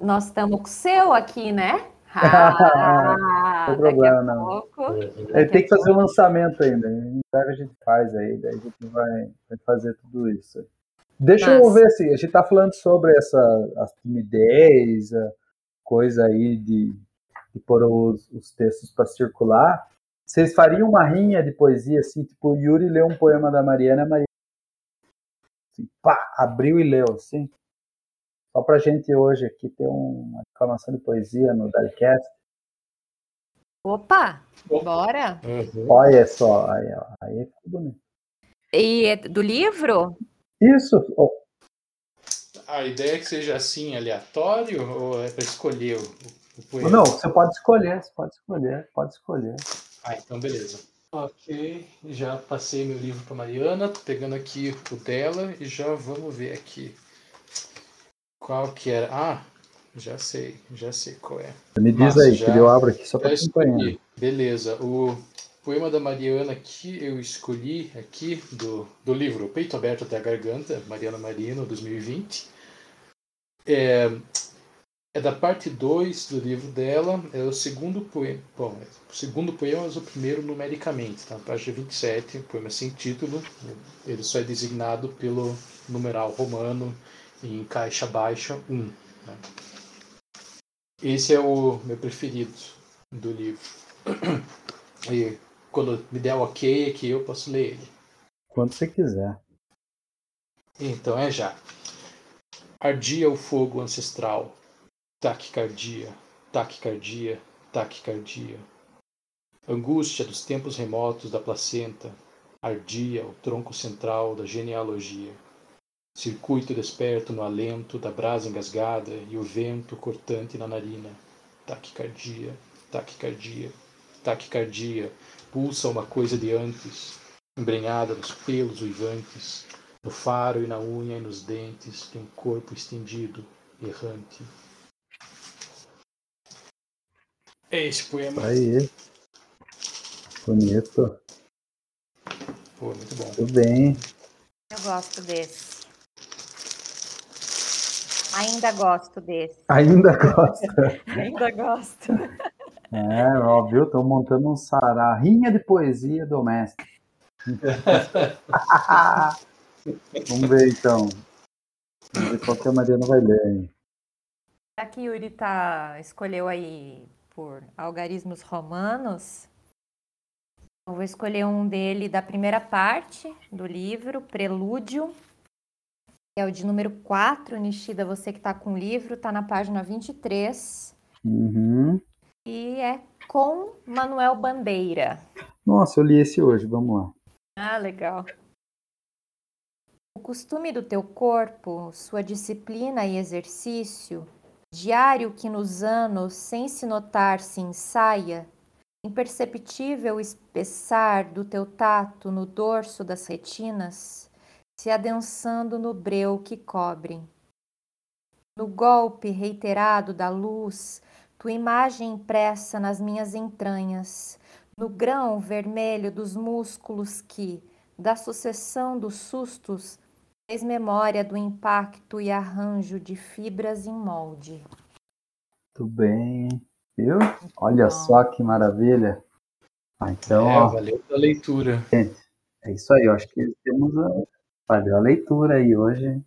nós estamos com o seu aqui, né? Ah, não tem problema, não. Pouco, é, tem que fazer o lançamento ainda. Em breve a gente faz aí, daí a gente vai, vai fazer tudo isso. Deixa Nossa. eu ver assim, a gente tá falando sobre essa a timidez, a, coisa aí de, de pôr os, os textos para circular, vocês fariam uma rinha de poesia assim, tipo o Yuri leu um poema da Mariana, a Mariana assim, pá, abriu e leu, assim. Só pra gente hoje aqui ter uma reclamação de poesia no Dalicast. Opa, bora! Uhum. Olha só, aí, aí é bonito. E é do livro? Isso, a ideia é que seja assim, aleatório, ou é para escolher o, o poema? Não, você pode escolher, você pode escolher, pode escolher. Ah, então beleza. Ok, já passei meu livro para Mariana, tô pegando aqui o dela e já vamos ver aqui. Qual que era? Ah, já sei, já sei qual é. Me diz Mas aí, já, que eu abro aqui só para acompanhar. Beleza, o poema da Mariana que eu escolhi aqui do, do livro Peito Aberto até a Garganta, Mariana Marino, 2020. É, é da parte 2 do livro dela, é o segundo poema. Bom, é o segundo poema, mas o primeiro numericamente, tá? Página 27, poema sem título. Ele só é designado pelo numeral romano em caixa baixa 1. Né? Esse é o meu preferido do livro. E quando me der o ok aqui, eu posso ler ele. Quando você quiser. Então é já. Ardia o fogo ancestral. Taquicardia, taquicardia, taquicardia. Angústia dos tempos remotos da placenta. Ardia o tronco central da genealogia. Circuito desperto no alento da brasa engasgada e o vento cortante na narina. Taquicardia, taquicardia, taquicardia. Pulsa uma coisa de antes, embrenhada nos pelos uivantes, no faro e na unha e nos dentes de um corpo estendido, errante. É esse poema. Aí. Bonito. Pô, muito bom. Tudo bem. Eu gosto desse. Ainda gosto desse. Ainda gosto. Ainda gosto. É, ó, viu? Tô montando um sará. Rinha de poesia doméstica. Vamos ver então. Vamos ver qual que a Mariana vai ler aí. Aqui Yuri tá, escolheu aí por algarismos romanos. Eu vou escolher um dele da primeira parte do livro, Prelúdio, que é o de número 4. Nishida, você que está com o livro, está na página 23. Uhum. E é com Manuel Bandeira. Nossa, eu li esse hoje, vamos lá. Ah, legal. O costume do teu corpo, sua disciplina e exercício, diário que nos anos, sem se notar, se ensaia, imperceptível espessar do teu tato no dorso das retinas, se adensando no breu que cobre. No golpe reiterado da luz, tua imagem impressa nas minhas entranhas, no grão vermelho dos músculos que, da sucessão dos sustos, fez memória do impacto e arranjo de fibras em molde. Muito bem. Viu? Olha só que maravilha. Ah, então, É, ó, valeu pela leitura. gente, é isso aí. Eu acho que temos a, valeu a leitura aí hoje.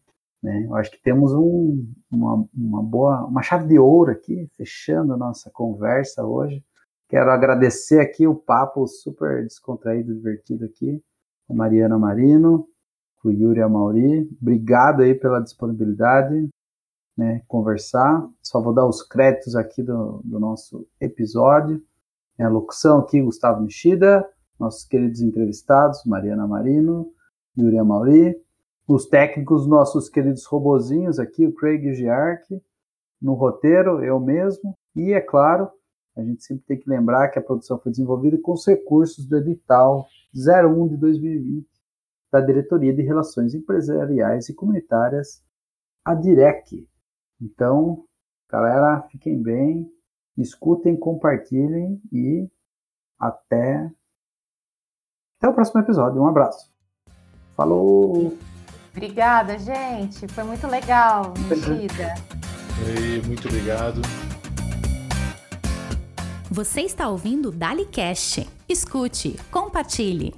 Né? Eu acho que temos um, uma, uma boa, uma chave de ouro aqui, fechando a nossa conversa hoje. Quero agradecer aqui o papo super descontraído, divertido aqui, com Mariana Marino, com Yuri Amauri. Obrigado aí pela disponibilidade, né, conversar. Só vou dar os créditos aqui do, do nosso episódio. É a locução aqui, Gustavo Nishida, nossos queridos entrevistados, Mariana Marino, Yuri Amauri, os técnicos, nossos queridos robozinhos aqui, o Craig Giark, no roteiro, eu mesmo, e é claro, a gente sempre tem que lembrar que a produção foi desenvolvida com os recursos do edital 01 de 2020 da Diretoria de Relações Empresariais e Comunitárias, a DIREC. Então, galera, fiquem bem, escutem, compartilhem e até, até o próximo episódio. Um abraço. Falou! Obrigada, gente. Foi muito legal, Nishida. E muito obrigado. Você está ouvindo o DaliCast. Escute, compartilhe.